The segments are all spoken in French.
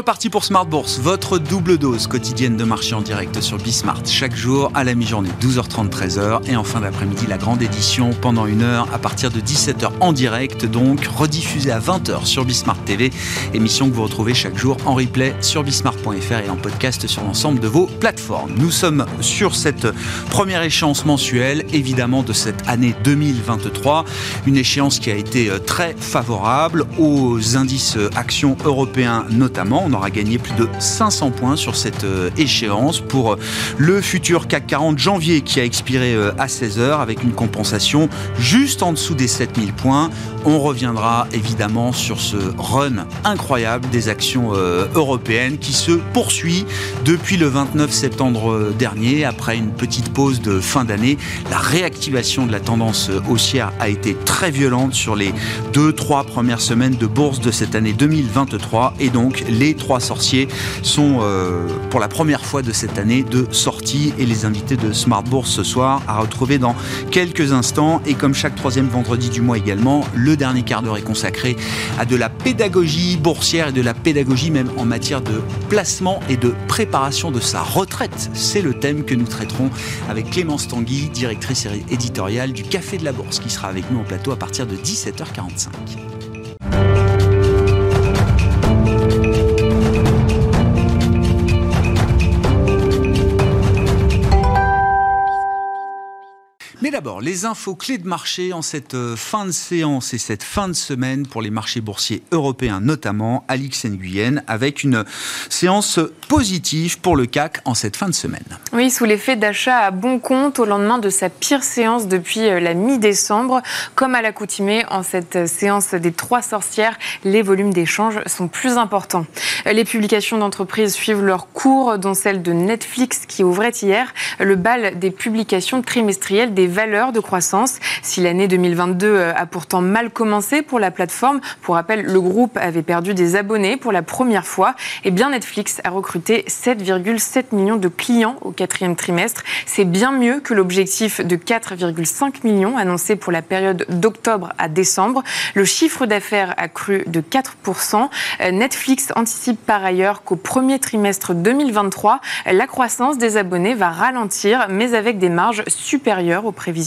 Reparti pour Smart Bourse, votre double dose quotidienne de marché en direct sur Bismart. Chaque jour à la mi-journée, 12h30, 13h. Et en fin d'après-midi, la grande édition pendant une heure à partir de 17h en direct, donc rediffusée à 20h sur Bismart TV. Émission que vous retrouvez chaque jour en replay sur bismart.fr et en podcast sur l'ensemble de vos plateformes. Nous sommes sur cette première échéance mensuelle, évidemment, de cette année 2023. Une échéance qui a été euh, très favorable aux indices euh, actions européens notamment on aura gagné plus de 500 points sur cette euh, échéance pour euh, le futur CAC 40 janvier qui a expiré euh, à 16h avec une compensation juste en dessous des 7000 points. On reviendra évidemment sur ce run incroyable des actions européennes qui se poursuit depuis le 29 septembre dernier après une petite pause de fin d'année. La réactivation de la tendance haussière a été très violente sur les 2-3 premières semaines de bourse de cette année 2023 et donc les trois sorciers sont euh, pour la première fois de cette année de sortie et les invités de Smart Bourse ce soir à retrouver dans quelques instants et comme chaque troisième vendredi du mois également, le dernier quart d'heure est consacré à de la pédagogie boursière et de la pédagogie même en matière de placement et de préparation de sa retraite. C'est le thème que nous traiterons avec Clémence Tanguy, directrice éditoriale du Café de la Bourse qui sera avec nous en plateau à partir de 17h45. D'abord, les infos clés de marché en cette euh, fin de séance et cette fin de semaine pour les marchés boursiers européens, notamment Alix Nguyen, avec une séance positive pour le CAC en cette fin de semaine. Oui, sous l'effet d'achat à bon compte au lendemain de sa pire séance depuis euh, la mi-décembre. Comme à l'accoutumée, en cette séance des trois sorcières, les volumes d'échanges sont plus importants. Les publications d'entreprises suivent leur cours, dont celle de Netflix qui ouvrait hier le bal des publications trimestrielles des valeurs de croissance. Si l'année 2022 euh, a pourtant mal commencé pour la plateforme, pour rappel, le groupe avait perdu des abonnés pour la première fois, et eh bien Netflix a recruté 7,7 millions de clients au quatrième trimestre. C'est bien mieux que l'objectif de 4,5 millions annoncé pour la période d'octobre à décembre. Le chiffre d'affaires a cru de 4%. Euh, Netflix anticipe par ailleurs qu'au premier trimestre 2023, la croissance des abonnés va ralentir, mais avec des marges supérieures aux prévisions.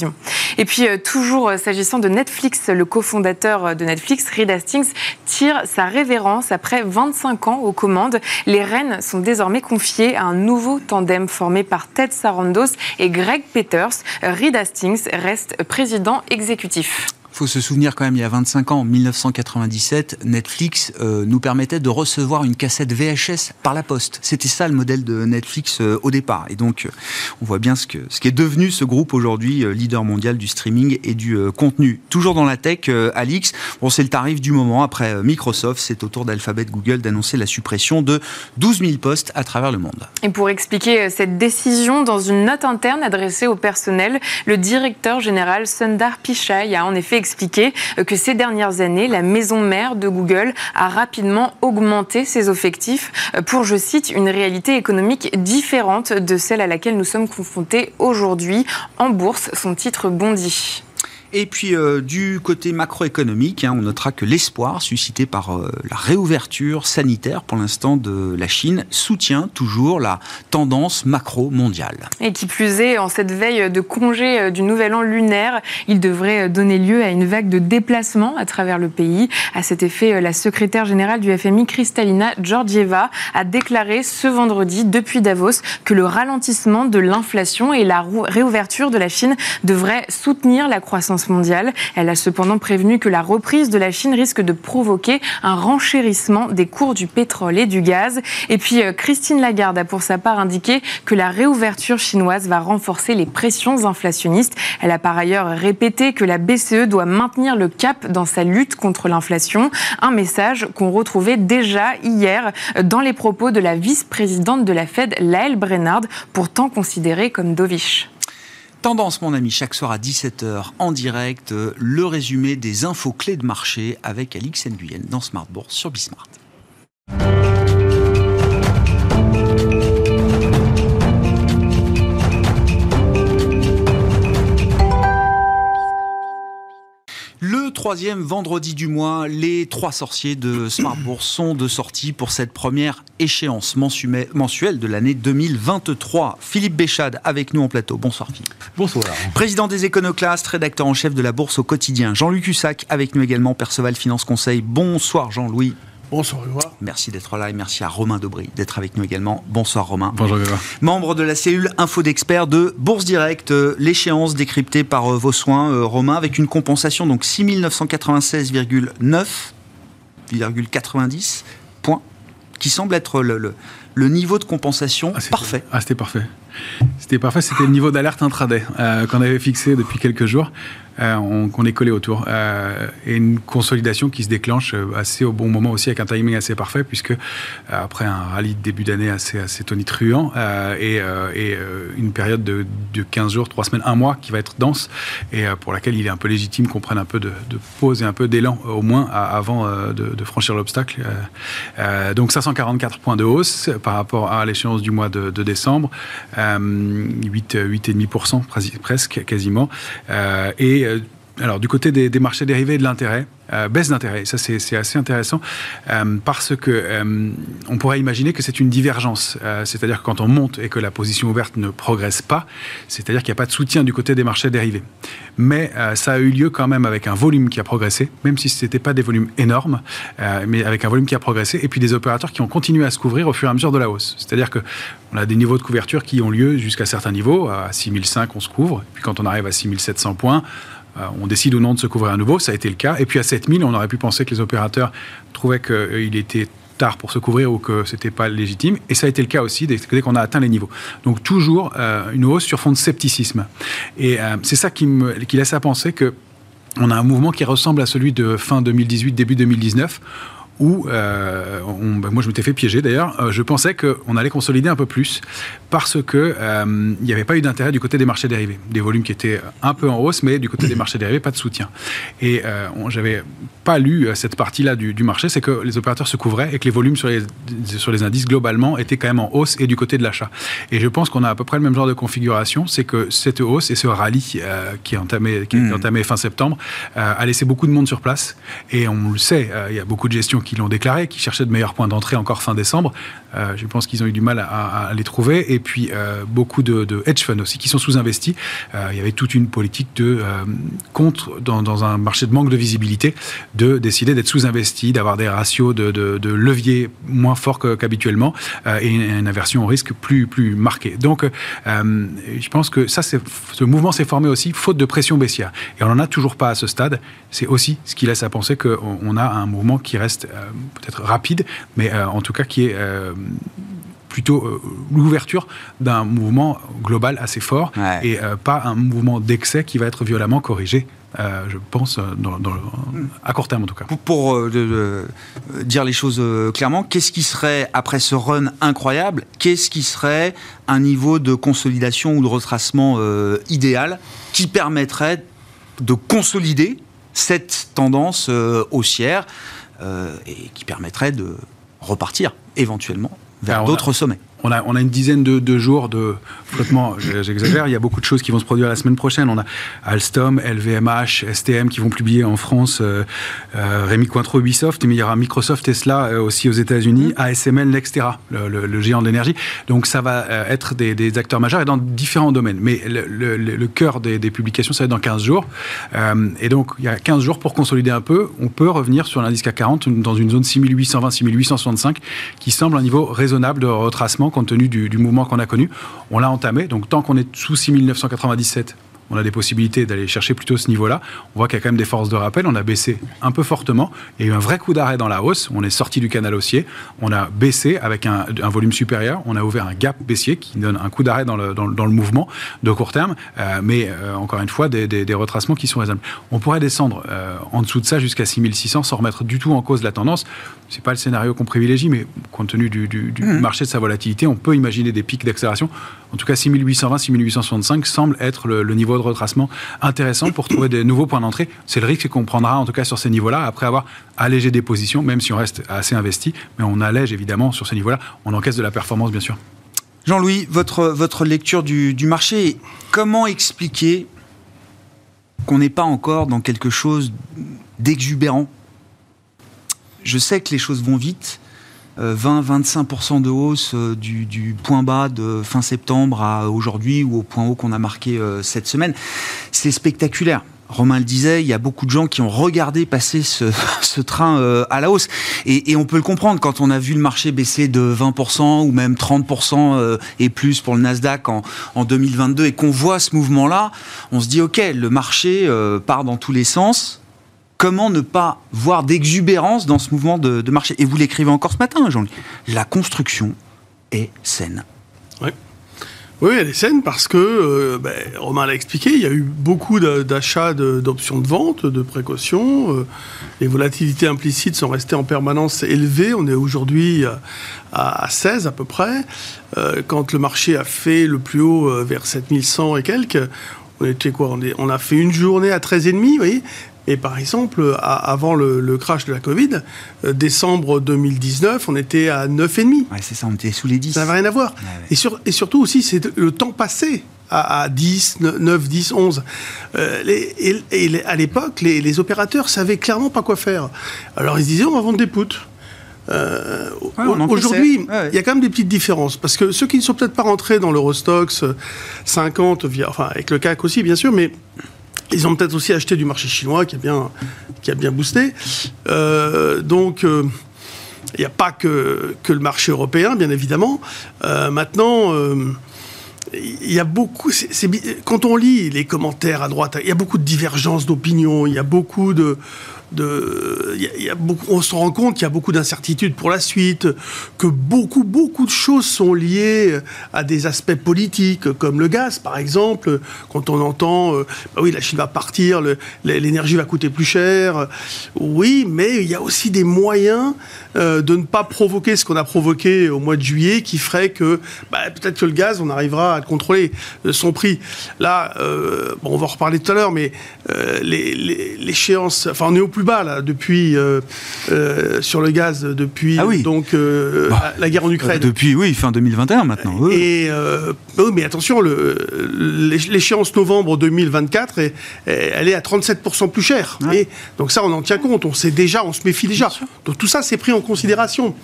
Et puis, euh, toujours euh, s'agissant de Netflix, le cofondateur euh, de Netflix, Reed Hastings, tire sa révérence après 25 ans aux commandes. Les rênes sont désormais confiées à un nouveau tandem formé par Ted Sarandos et Greg Peters. Reed Hastings reste président exécutif faut se souvenir quand même, il y a 25 ans, en 1997, Netflix euh, nous permettait de recevoir une cassette VHS par la poste. C'était ça le modèle de Netflix euh, au départ. Et donc, euh, on voit bien ce, que, ce qui est devenu ce groupe aujourd'hui, leader mondial du streaming et du contenu. Toujours dans la tech, Alix, bon, c'est le tarif du moment. Après Microsoft, c'est au tour d'Alphabet Google d'annoncer la suppression de 12 000 postes à travers le monde. Et pour expliquer cette décision, dans une note interne adressée au personnel, le directeur général Sundar Pichai a en effet expliqué que ces dernières années, la maison mère de Google a rapidement augmenté ses effectifs pour, je cite, une réalité économique différente de celle à laquelle nous sommes confrontés aujourd'hui. En bourse, son titre bondit. Et puis euh, du côté macroéconomique, hein, on notera que l'espoir suscité par euh, la réouverture sanitaire pour l'instant de la Chine soutient toujours la tendance macro mondiale. Et qui plus est, en cette veille de congé euh, du nouvel an lunaire, il devrait donner lieu à une vague de déplacements à travers le pays. À cet effet, la secrétaire générale du FMI, Kristalina Georgieva, a déclaré ce vendredi depuis Davos que le ralentissement de l'inflation et la réouverture de la Chine devraient soutenir la croissance Elle a cependant prévenu que la reprise de la Chine risque de provoquer un renchérissement des cours du pétrole et du gaz. Et puis euh, Christine Lagarde a pour sa part indiqué que la réouverture chinoise va renforcer les pressions inflationnistes. Elle a par ailleurs répété que la BCE doit maintenir le cap dans sa lutte contre l'inflation, un message qu'on retrouvait déjà hier dans les propos de la vice-présidente de la Fed, Laëlle Brennard, pourtant considérée comme dovish. Tendance, mon ami, chaque soir à 17h en direct, euh, le résumé des infos clés de marché avec Alix Nguyen dans Smart Bourse sur Bismart. Troisième vendredi du mois, les trois sorciers de Smart Bourse sont de sortie pour cette première échéance mensuelle de l'année 2023. Philippe Béchade avec nous en plateau. Bonsoir Philippe. Bonsoir. Président des Éconoclastes, rédacteur en chef de la Bourse au quotidien. Jean-Luc Hussac avec nous également, Perceval Finance Conseil. Bonsoir Jean-Louis. Bonsoir Merci d'être là et merci à Romain Dobry d'être avec nous également. Bonsoir Romain. Bonjour Membre de la cellule info d'experts de Bourse Direct, euh, l'échéance décryptée par euh, vos soins euh, Romain avec une compensation donc 6996,9,90 points qui semble être le, niveau de compensation ah, parfait. Ah c'était parfait. C'était parfait, c'était le niveau d'alerte intraday qu'on avait fixé depuis quelques jours. Euh, qu'on est collé autour. Euh, et une consolidation qui se déclenche euh, assez au bon moment aussi, avec un timing assez parfait, puisque après un rallye de début d'année assez, assez tonitruant et, une période de, de, 15 jours, 3 semaines, 1 mois qui va être dense et pour laquelle il est un peu légitime qu'on prenne un peu de, pause et un peu d'élan au moins avant de, de franchir l'obstacle. donc 544 points de hausse par rapport à l'échéance du mois de, décembre, 8, 8,5% presque quasiment. et euh, alors, du côté des, marchés dérivés et de l'intérêt, euh, baisse d'intérêt. Ça, c'est assez intéressant euh, parce que on pourrait imaginer que c'est une divergence. c'est-à-dire que quand on monte et que la position ouverte ne progresse pas, c'est-à-dire qu'il n'y a pas de soutien du côté des marchés dérivés. Mais ça a eu lieu quand même avec un volume qui a progressé, même si ce n'était pas des volumes énormes, mais avec un volume qui a progressé, et puis des opérateurs qui ont continué à se couvrir au fur et à mesure de la hausse. C'est-à-dire que on a des niveaux de couverture qui ont lieu jusqu'à certains niveaux. À 6005, on se couvre. Puis quand on arrive à 6700 points, on décide ou non de se couvrir à nouveau. Ça a été le cas. Et puis à 7000, on aurait pu penser que les opérateurs trouvaient qu'il euh, était tard pour se couvrir ou que c'était pas légitime. Et ça a été le cas aussi dès, qu'on a atteint les niveaux. Donc toujours euh, une hausse sur fond de scepticisme. Et c'est ça qui, qui laisse à penser que on a un mouvement qui ressemble à celui de fin 2018, début 2019 où euh, ben, moi je m'étais fait piéger d'ailleurs, euh, je pensais qu'on allait consolider un peu plus parce que euh, il n'y avait pas eu d'intérêt du côté des marchés dérivés, des volumes qui étaient un peu en hausse, mais du côté des marchés dérivés pas de soutien. Et j'avais pas lu cette partie-là du, marché, c'est que les opérateurs se couvraient et que les volumes sur les, sur les indices globalement étaient quand même en hausse et du côté de l'achat. Et je pense qu'on a à peu près le même genre de configuration, c'est que cette hausse et ce rallye qui est entamé, qui est mmh. entamé fin septembre a laissé beaucoup de monde sur place et on le sait, il y a beaucoup de gestions qui l'ont déclaré, qui cherchaient de meilleurs points d'entrée encore fin décembre. Euh, je pense qu'ils ont eu du mal à, les trouver. Et puis euh, beaucoup de, hedge funds aussi qui sont sous-investis. Euh, il y avait toute une politique de contre dans, un marché de manque de visibilité de décider d'être sous-investi, d'avoir des ratios de, levier moins forts qu'habituellement et une, aversion au risque plus marquée. Donc je pense que ça, ce mouvement s'est formé aussi faute de pression baissière. Et on n'en a toujours pas à ce stade. C'est aussi ce qui laisse à penser qu'on a un mouvement qui reste peut-être rapide, mais en tout cas qui est plutôt euh, l'ouverture d'un mouvement global assez fort et pas un mouvement d'excès qui va être violemment corrigé. je pense, dans, à court terme en tout cas. Pour, dire les choses clairement, qu'est-ce qui serait, après ce run incroyable, qu'est-ce qui serait un niveau de consolidation ou de retracement idéal qui permettrait de consolider cette tendance haussière euh, et qui permettrait de repartir éventuellement vers d'autres sommets on a, on a une dizaine de, jours de flottement, j'exagère, il y a beaucoup de choses qui vont se produire la semaine prochaine. On a Alstom, LVMH, STM qui vont publier en France, euh, euh, Rémi Cointreau, Ubisoft, mais il y aura Microsoft, Tesla euh, aussi aux États-Unis, ASML, Nextera, le, géant de l'énergie. Donc ça va être des, acteurs majeurs et dans différents domaines. Mais le, cœur des, publications, ça va être dans 15 jours. et donc il y a 15 jours pour consolider un peu. On peut revenir sur l'indice CAC 40 dans une zone 6820-6865 qui semble un niveau raisonnable de retracement compte tenu du, mouvement qu'on a connu. On l'a entamé, donc tant qu'on est sous 6997, on a des possibilités d'aller chercher plutôt ce niveau-là. On voit qu'il y a quand même des forces de rappel. On a baissé un peu fortement. Il y a eu un vrai coup d'arrêt dans la hausse. On est sorti du canal haussier. On a baissé avec un, volume supérieur. On a ouvert un gap baissier qui donne un coup d'arrêt dans le, mouvement de court terme. Euh, mais euh, encore une fois, des, des, retracements qui sont raisonnables. On pourrait descendre euh, en dessous de ça jusqu'à 6600 sans remettre du tout en cause la tendance. C'est pas le scénario qu'on privilégie, mais compte tenu du, du, mmh. marché de sa volatilité, on peut imaginer des pics d'accélération. En tout cas, 6820, 6865 semble être le, le niveau de retracement intéressant pour trouver des nouveaux points d'entrée. C'est le risque qu'on prendra en tout cas sur ces niveaux-là, après avoir allégé des positions, même si on reste assez investi, mais on allège évidemment sur ces niveaux-là, on encaisse de la performance bien sûr. Jean-Louis, votre, votre lecture du, du marché, comment expliquer qu'on n'est pas encore dans quelque chose d'exubérant? Je sais que les choses vont vite. 20-25% de hausse du, du, point bas de fin septembre à aujourd'hui ou au point haut qu'on a marqué cette semaine. C'est spectaculaire. Romain le disait, il y a beaucoup de gens qui ont regardé passer ce, train euh, à la hausse. Et, on peut le comprendre quand on a vu le marché baisser de 20% ou même 30% euh, et plus pour le Nasdaq en, 2022 et qu'on voit ce mouvement-là, on se dit, OK, le marché euh, part dans tous les sens. Comment ne pas voir d'exubérance dans ce mouvement de, marché? Et vous l'écrivez encore ce matin, Jean-Luc. La construction est saine. Oui. Oui, elle est saine parce que, euh, ben, Romain l'a expliqué, il y a eu beaucoup d'achats d'options de, vente, de précautions. Euh, les volatilités implicites sont restées en permanence élevées. On est aujourd'hui à, 16 à peu près. Euh, quand le marché a fait le plus haut vers 7100 et quelques, on était quoi? On, on, a fait une journée à 13,5, vous voyez? Et par exemple, avant le, crash de la Covid, euh, décembre 2019, on était à 9,5. Ouais, c'est ça, on était sous les 10. Ça n'avait rien à voir. Et, et, surtout aussi, c'est le temps passé à, 10, 9, 10, 11. et, à l'époque, les, opérateurs savaient clairement pas quoi faire. Alors ils se disaient, on va vendre des poutres. Euh, aujourd'hui, il y a quand même des petites différences parce que ceux qui ne sont peut-être pas rentrés dans l'Eurostox 50, via, enfin avec le CAC aussi bien sûr, mais ils ont peut-être aussi acheté du marché chinois qui a bien, qui a bien boosté. Euh, donc, euh, il n'y a pas que, que, le marché européen, bien évidemment. Euh, maintenant, il y a beaucoup. quand on lit les commentaires à droite, il y a beaucoup de divergences d'opinion, il y a beaucoup de, on se rend compte qu'il y a beaucoup d'incertitudes pour la suite, que beaucoup, beaucoup de choses sont liées à des aspects politiques, comme le gaz, par exemple. Quand on entend, euh, bah oui, la Chine va partir, l'énergie va coûter plus cher. Oui, mais il y a aussi des moyens euh, de ne pas provoquer ce qu'on a provoqué au mois de juillet, qui ferait que bah, peut-être que le gaz, on arrivera à contrôler euh, son prix. Là, on va en reparler tout à l'heure, mais l'échéance, enfin, on est au plus bas là depuis euh, euh, sur le gaz depuis ah donc euh, bah, la guerre en Ukraine. Depuis oui fin 2021 maintenant. Et oui, mais attention, l'échéance novembre 2024, elle est à 37% plus chère. Et donc ça, on en tient compte. On sait déjà, on se méfie déjà. Donc tout ça, c'est pris en considération.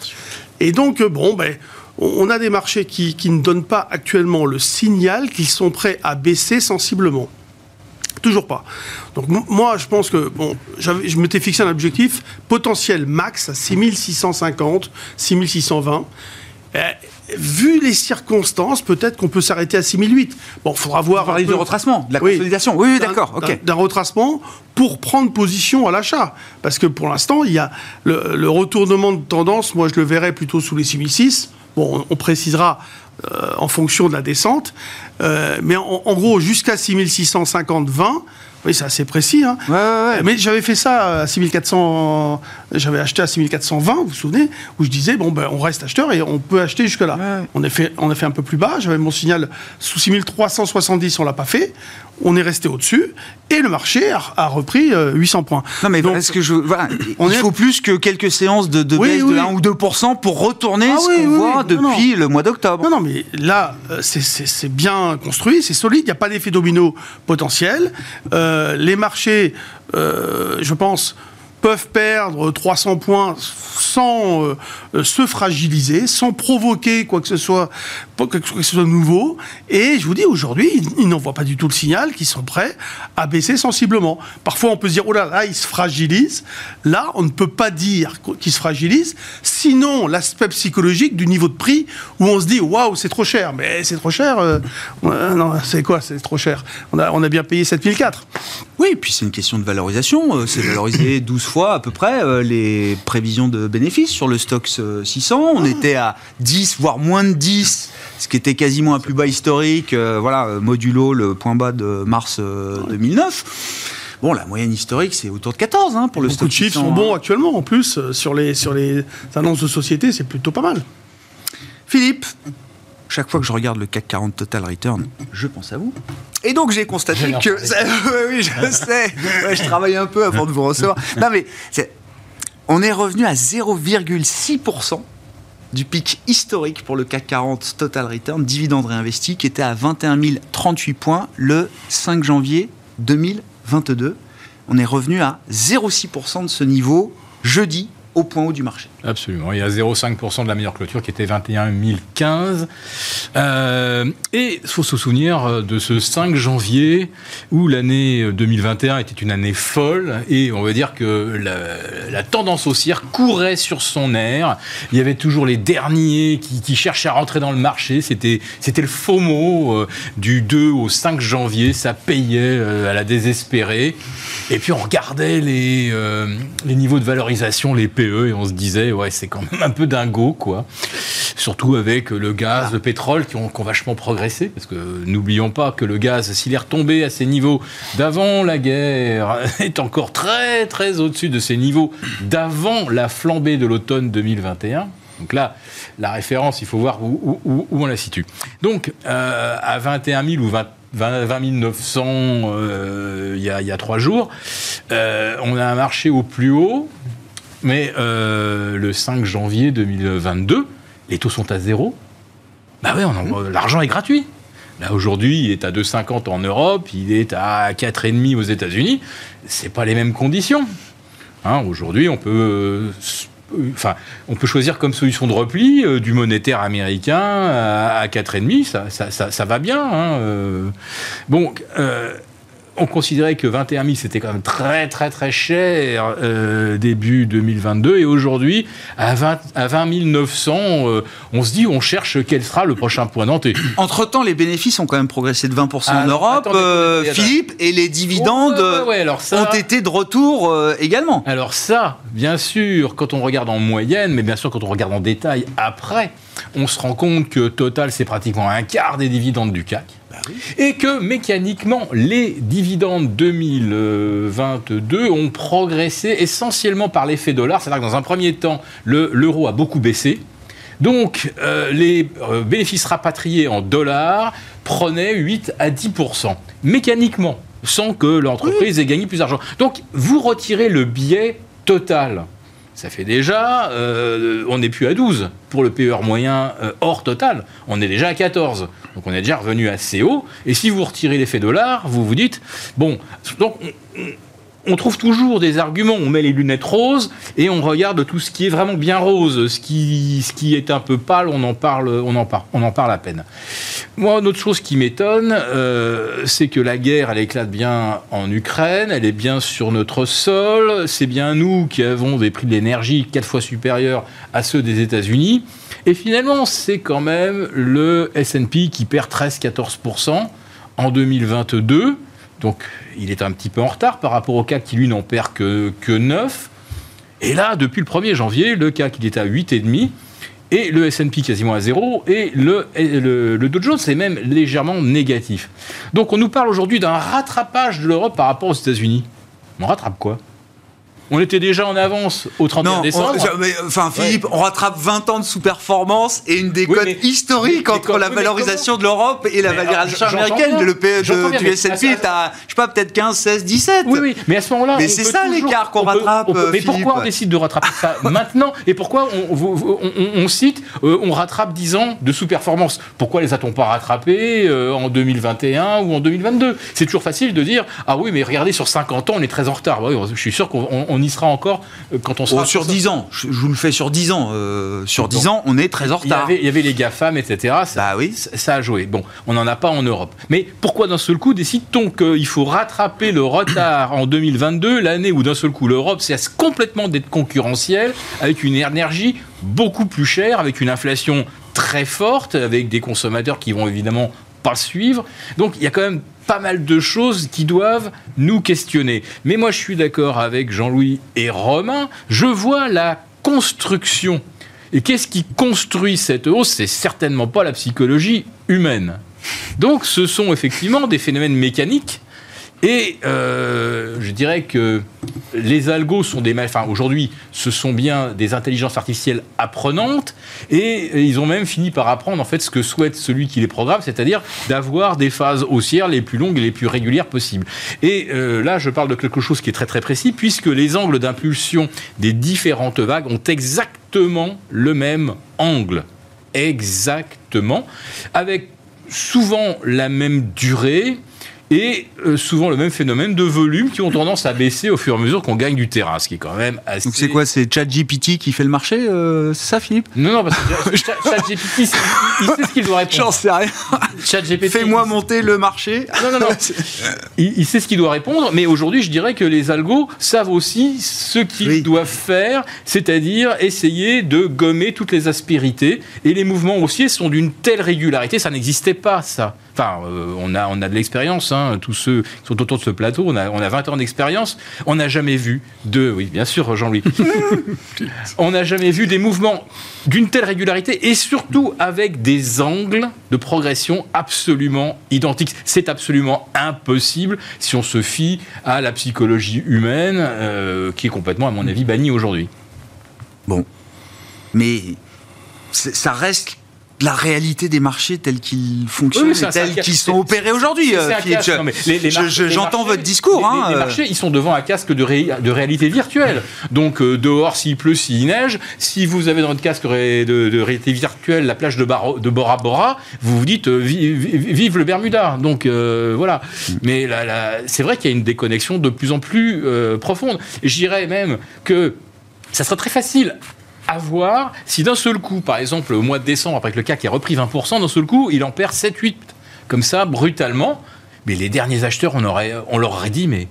Et donc bon, ben on a des marchés qui, qui ne donnent pas actuellement le signal qu'ils sont prêts à baisser sensiblement. Toujours pas. Donc moi, je pense que bon, je m'étais fixé un objectif potentiel max à 6650, 6620. Eh, vu les circonstances, peut-être qu'on peut s'arrêter à 6008. Bon, il faudra voir. Parler du retracement, de la consolidation. Oui, oui, d'accord. Ok. D'un retracement pour prendre position à l'achat, parce que pour l'instant, il y a le, retournement de tendance. Moi, je le verrais plutôt sous les 6006. Bon, on, précisera euh, en fonction de la descente. Euh, mais en, en, gros, jusqu'à 6650, 20, oui, c'est assez précis. Hein. Mais j'avais fait ça à 6400. J'avais acheté à 6420, vous vous souvenez, où je disais bon ben on reste acheteur et on peut acheter jusque là. On a fait on a fait un peu plus bas. J'avais mon signal sous 6370, on l'a pas fait. On est resté au-dessus et le marché a, repris 800 euh, points. Non mais est-ce que je voilà, il faut plus que quelques séances de, baisse de 1 ou 2 pour retourner ah, ce qu'on voit depuis le mois d'octobre. Non non mais là euh, c'est bien construit, c'est solide. Il n'y a pas d'effet domino potentiel. Euh, euh, les marchés, euh, je pense, peuvent perdre 300 points sans euh, se fragiliser, sans provoquer quoi que ce soit, quelque chose de nouveau. Et je vous dis, aujourd'hui, ils, n'en voient pas du tout le signal qu'ils sont prêts à baisser sensiblement. Parfois, on peut se dire, oh là là, ils se fragilisent. Là, on ne peut pas dire qu'ils se fragilisent, sinon l'aspect psychologique du niveau de prix où on se dit, waouh, c'est trop cher. Mais c'est trop cher. non, c'est quoi, c'est trop cher? On a, on a bien payé 7004. Oui, puis c'est une question de valorisation. C'est valorisé 12 fois à peu près euh, les prévisions de bénéfices sur le stock 600. On ah. était à 10, voire moins de 10, ce qui était quasiment un plus bas historique. Euh, voilà, euh, modulo le point bas de mars 2009. Bon, la moyenne historique, c'est autour de 14 hein, pour le stock. Beaucoup de chiffres sont bons actuellement. En plus, sur les, sur les annonces de société, c'est plutôt pas mal. Philippe, chaque fois que je regarde le CAC 40 Total Return, je pense à vous. Et donc j'ai constaté que... oui, je sais. je travaille un peu avant de vous recevoir. Non mais, on est revenu à 0,6% du pic historique pour le CAC 40 Total Return, dividende réinvesti, qui était à 21 038 points le 5 janvier 2000. 2022, on est revenu à 0,6% de ce niveau jeudi au point haut du marché. Absolument. Il y a 0,5% de la meilleure clôture qui était 21 015. Euh, et il faut se souvenir de ce 5 janvier où l'année 2021 était une année folle et on va dire que la, tendance haussière courait sur son air. Il y avait toujours les derniers qui, cherchaient à rentrer dans le marché. C'était, le faux mot euh, du 2 au 5 janvier. Ça payait euh, à la désespérée. Et puis on regardait les, les niveaux de valorisation, les PE, et on se disait ouais, c'est quand même un peu dingo, quoi. Surtout avec le gaz, le pétrole qui ont, vachement progressé, parce que n'oublions pas que le gaz, s'il est retombé à ses niveaux d'avant la guerre, est encore très très au-dessus de ses niveaux d'avant la flambée de l'automne 2021. Donc là, la référence, il faut voir où, on la situe. Donc, euh, à 21 000 ou 20 20, 900 euh, il, y a, trois jours. Euh, on a un marché au plus haut mais euh, le 5 janvier 2022, les taux sont à zéro. Bah ouais, mmh. l'argent est gratuit. Là, aujourd'hui, il est à 2,50 en Europe, il est à 4,5 aux États-Unis. C'est pas les mêmes conditions. Hein, aujourd'hui, on peut. Euh, enfin, on peut choisir comme solution de repli euh, du monétaire américain à, 4,5, ça, ça, ça, va bien. Hein, bon, on considérait que 21 000 c'était quand même très très très cher euh, début 2022 et aujourd'hui à 20, à 20 900 euh, on se dit on cherche quel sera le prochain point d'entrée. Entre temps les bénéfices ont quand même progressé de 20% en ah, Europe euh, Philippe et les dividendes ont été de retour également. Alors ça bien sûr quand on regarde en moyenne mais bien sûr quand on regarde en détail après on se rend compte que Total c'est pratiquement un quart des dividendes du CAC. Et que mécaniquement, les dividendes 2022 ont progressé essentiellement par l'effet dollar. C'est-à-dire que dans un premier temps, l'euro a beaucoup baissé. Donc, euh, les euh, bénéfices rapatriés en dollars prenaient 8 à 10% mécaniquement, sans que l'entreprise ait gagné plus d'argent. Donc, vous retirez le biais total ça fait déjà, euh, on n'est plus à 12 pour le PER moyen euh, hors total, on est déjà à 14. Donc on est déjà revenu assez haut. Et si vous retirez l'effet dollar, vous vous dites, bon, donc on trouve toujours des arguments, on met les lunettes roses et on regarde tout ce qui est vraiment bien rose, ce qui, ce qui est un peu pâle, on en parle, on en parle, on en parle à peine. Moi, une autre chose qui m'étonne, euh, c'est que la guerre, elle éclate bien en Ukraine, elle est bien sur notre sol, c'est bien nous qui avons des prix de l'énergie quatre fois supérieurs à ceux des États-Unis, et finalement, c'est quand même le S&P qui perd 13-14% en 2022 donc il est un petit peu en retard par rapport au CAC qui lui n'en perd que, que 9. Et là, depuis le 1er janvier, le CAC il est à 8,5 et le S&P quasiment à 0 et le, le, le Dow Jones est même légèrement négatif. Donc on nous parle aujourd'hui d'un rattrapage de l'Europe par rapport aux États-Unis. On rattrape quoi? On était déjà en avance au 31 décembre. enfin, Philippe, on rattrape 20 ans de sous-performance et une décote historique entre la valorisation de l'Europe et la valorisation américaine. Le PE du S&P est à, je sais pas, peut-être 15, 16, 17. Oui, oui, mais à ce moment-là. Mais c'est ça l'écart qu'on rattrape. mais pourquoi on décide de rattraper ça maintenant Et pourquoi on, cite, euh, on rattrape 10 ans de sous-performance? Pourquoi les a-t-on pas rattrapés euh, en 2021 ou en 2022 C'est toujours facile de dire, ah oui, mais regardez, sur 50 ans, on est très en retard. je suis sûr qu'on on y sera encore euh, quand on sera. Oh, sur 10 ans, je, vous le fais sur 10 ans. Euh, sur 10 ans, on est très en retard. Il y avait, les GAFAM, etc. Ça, bah oui. ça a joué. Bon, on n'en a pas en Europe. Mais pourquoi d'un seul coup décide-t-on qu'il faut rattraper le retard en 2022, l'année où d'un seul coup l'Europe cesse complètement d'être concurrentielle, avec une énergie beaucoup plus chère, avec une inflation très forte, avec des consommateurs qui vont évidemment pas suivre. Donc il y a quand même pas mal de choses qui doivent nous questionner. Mais moi, je suis d'accord avec Jean-Louis et Romain. Je vois la construction. Et qu'est-ce qui construit cette hausse? C'est certainement pas la psychologie humaine. Donc, ce sont effectivement des phénomènes mécaniques et euh, je dirais que les algos sont des... Enfin, aujourd'hui, ce sont bien des intelligences artificielles apprenantes, et ils ont même fini par apprendre, en fait, ce que souhaite celui qui les programme, c'est-à-dire d'avoir des phases haussières les plus longues et les plus régulières possibles. Et euh, là, je parle de quelque chose qui est très très précis, puisque les angles d'impulsion des différentes vagues ont exactement le même angle. Exactement. Avec souvent la même durée, et euh, souvent le même phénomène de volume qui ont tendance à baisser au fur et à mesure qu'on gagne du terrain, ce qui est quand même assez. Donc c'est quoi C'est ChatGPT qui fait le marché euh, C'est ça, Philippe? Non, non, parce que Chat- ChatGPT, il sait ce qu'il doit répondre. J'en sais rien. ChatGPT, Fais-moi monter le marché. Non, non, non. il, il sait ce qu'il doit répondre, mais aujourd'hui, je dirais que les algos savent aussi ce qu'ils Oui. doivent faire, c'est-à-dire essayer de gommer toutes les aspérités. Et les mouvements haussiers sont d'une telle régularité, ça n'existait pas, ça. Enfin, euh, on, a, on a de l'expérience, hein, tous ceux qui sont autour de ce plateau, on a, on a 20 ans d'expérience, on n'a jamais vu de... Oui, bien sûr, Jean-Louis. on n'a jamais vu des mouvements d'une telle régularité et surtout avec des angles de progression absolument identiques. C'est absolument impossible si on se fie à la psychologie humaine, euh, qui est complètement, à mon avis, bannie aujourd'hui. Bon. Mais ça reste la réalité des marchés tels qu'ils fonctionnent, Oui, et tels qu'ils sont opérés aujourd'hui. Euh, J'entends votre discours. Les, hein, les euh. marchés, ils sont devant un casque de, ré- de réalité virtuelle. Donc euh, dehors, s'il pleut, s'il neige, si vous avez dans votre casque de, de réalité virtuelle la plage de, Baro- de Bora Bora, vous vous dites euh, vi- vi- vive le Bermuda. Donc euh, voilà. Mais c'est vrai qu'il y a une déconnexion de plus en plus profonde. Et je dirais même que ça serait très facile à voir si d'un seul coup, par exemple au mois de décembre, après que le CAC ait repris 20%, d'un seul coup, il en perd 7-8, comme ça, brutalement. Mais les derniers acheteurs, on, aurait, on leur aurait dit, mais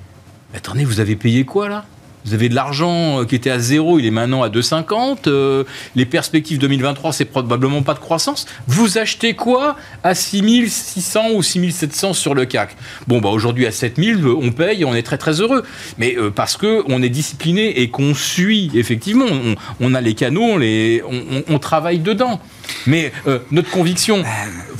attendez, vous avez payé quoi là? Vous avez de l'argent euh, qui était à zéro, il est maintenant à 2,50. euh, les perspectives 2023, c'est probablement pas de croissance. Vous achetez quoi à 6600 ou 6700 sur le CAC Bon, bah aujourd'hui à 7000, euh, on paye, on est très très heureux. Mais euh, parce que on est discipliné et qu'on suit, effectivement, on, on a les canaux, on, les, on, travaille dedans. Mais euh, notre conviction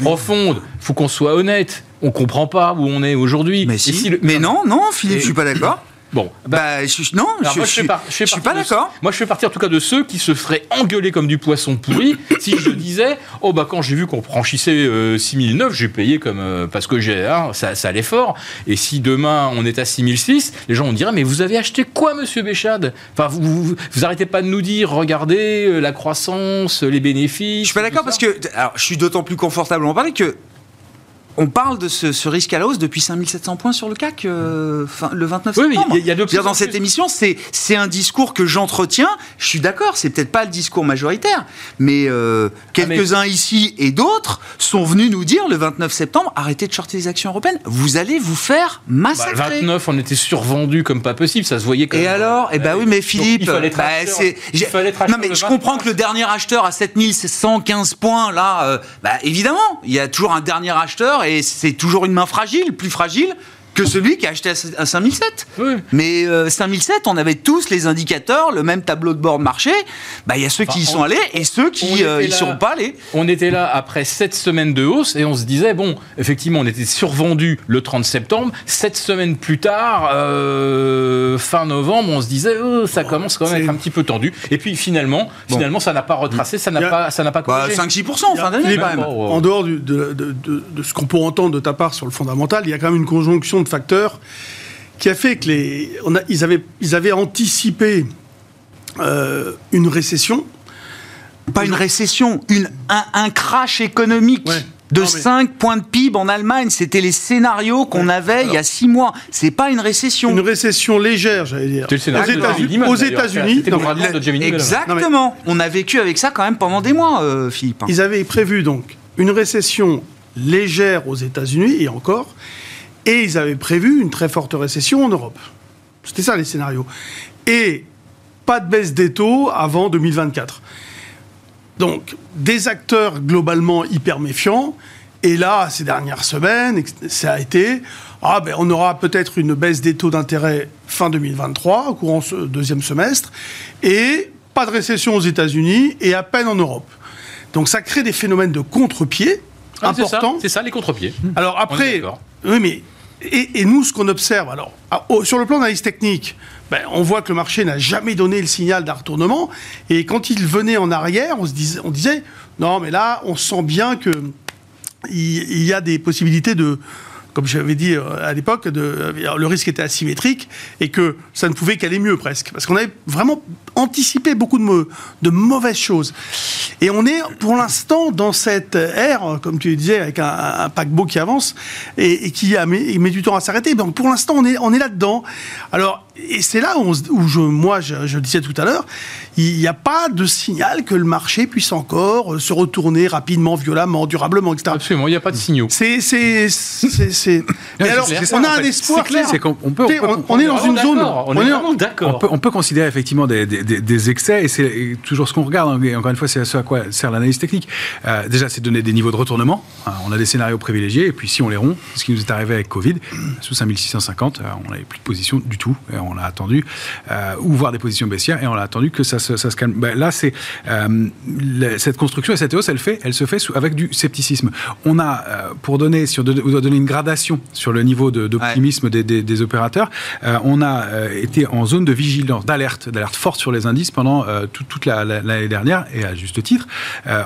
profonde, faut qu'on soit honnête. On comprend pas où on est aujourd'hui. Mais Et si. si le- Mais non, non, Philippe, je suis pas d'accord. Bon, Bah, je, non, je, moi, suis, par- je fais je suis partie pas d'accord. Moi, je fais partie en tout cas de ceux qui se feraient engueuler comme du poisson pourri si je disais Oh, bah, quand j'ai vu qu'on franchissait euh, 6009, j'ai payé comme. euh, parce que j'ai, hein, ça, ça allait fort. Et si demain on est à 6006, les gens vont dire Mais vous avez acheté quoi, monsieur Béchade? Enfin, vous, vous, vous arrêtez pas de nous dire Regardez euh, la croissance, les bénéfices. Je suis pas d'accord parce que alors, je suis d'autant plus confortable en parler que on parle de ce, ce risque à la hausse depuis 5700 points sur le CAC euh, fin- le 29 Oui, mais septembre. a- il y a de dans cette émission, c'est un discours que j'entretiens. Je suis d'accord, c'est peut-être pas le discours majoritaire, mais euh, quelques-uns ici et d'autres sont venus nous dire le 29 septembre arrêtez de shorter les actions européennes. Vous allez vous faire Bah, massacrer. le 29, on était survendu comme pas possible, ça se voyait comme. Et alors? Eh ben oui, mais Philippe, il fallait être bah, acheteur. Il fallait être non mais je 29. comprends que le dernier acheteur à 7115 points là, euh, bah évidemment, il y a toujours un dernier acheteur et c'est toujours une main fragile, plus fragile que celui qui a acheté à 5007. Oui. Mais euh, 5007, on avait tous les indicateurs, le même tableau de bord de marché. Bah il y a ceux qui y sont on- allés et ceux qui était euh, y là. sont pas allés. On était là après sept semaines de hausse et on se disait, bon, effectivement, on était survendu le 30 septembre. Sept semaines plus tard, euh, fin novembre, on se disait, oh, ça commence quand même à être un petit peu tendu. Et puis finalement, finalement, ça n'a pas retracé, ça n'a a- pas, ça n'a pas Bah, corrigé. 5-6% en fin d'année Philippe, quand même. En dehors du- de, de- de- de ce qu'on peut entendre de ta part sur le fondamental, il y a quand même une conjonction de facteurs qui a fait que les, on a, ils, avaient, ils avaient anticipé euh, une récession. Pas une récession, une, un, un crash économique. Ouais. De Non, mais- 5 points de PIB en Allemagne, c'était les scénarios qu'on Ouais. avait il y a 6 mois. C'est pas une récession. Une récession légère, j'allais dire. C'est le scénario Aux de États-Unis, aux. États-Unis, de. Exactement. On a vécu avec ça quand même pendant des mois, euh, Philippe. ils avaient prévu donc une récession légère aux États-Unis et encore, et ils avaient prévu une très forte récession en Europe. C'était ça les scénarios. Et pas de baisse des taux avant 2024. Donc des acteurs globalement hyper méfiants. Et là, ces dernières semaines, ça a été ah ben on aura peut-être une baisse des taux d'intérêt fin 2023 au courant ce deuxième semestre et pas de récession aux États-Unis et à peine en Europe. Donc ça crée des phénomènes de contre-pied Ah, importants. C'est ça, les contre-pieds. Alors après. Oui, mais et, nous, ce qu'on observe, alors au- sur le plan d'analyse technique, ben, on voit que le marché n'a jamais donné le signal d'un retournement. Et quand il venait en arrière, on se disait, on disait, non, mais là, on sent bien que il, il y a des possibilités de comme j'avais dit euh, à l'époque, euh, le risque était asymétrique et que ça ne pouvait qu'aller mieux presque. Parce qu'on avait vraiment anticipé beaucoup de, mau- de mauvaises choses. Et on est pour l'instant dans cette ère, comme tu disais, avec un, paquebot qui avance et, qui met du temps à s'arrêter. Donc pour l'instant, on est, on est là-dedans. Alors, et c'est là où, on se- où je, moi, je, je le disais tout à l'heure, il n'y a pas de signal que le marché puisse encore euh, se retourner rapidement, violemment, durablement, etc. Absolument, il n'y a pas de signaux. C'est, c'est, c'est, c'est- Mais alors, clair. on a un fait. espoir. C'est clair. On peut- on peut- on- on est dans une zone. On est vraiment d'accord. peut, on peut considérer effectivement des, des- des- des excès, et c'est toujours ce qu'on regarde. hein, et encore une fois, c'est à ce à quoi sert l'analyse technique. Euh, déjà, c'est donner des niveaux de retournement. Hein, on a des scénarios privilégiés, et puis si on les rompt, ce qui nous est arrivé avec Covid, sous 5650, euh, on n'avait plus de position du tout. Et on a attendu, euh, ou voir des positions baissières, et on a attendu que ça se, ça se calme. Ben, là, c'est euh, cette construction et cette hausse, elle, fait, elle se fait sous- avec du scepticisme. On a, euh, pour donner, si on doit on doit donner une gradation sur le niveau de- d'optimisme des, des- des opérateurs, on a été en zone de vigilance, d'alerte, d'alerte forte sur les indices pendant tout- toute la- la- l'année dernière, et à juste titre.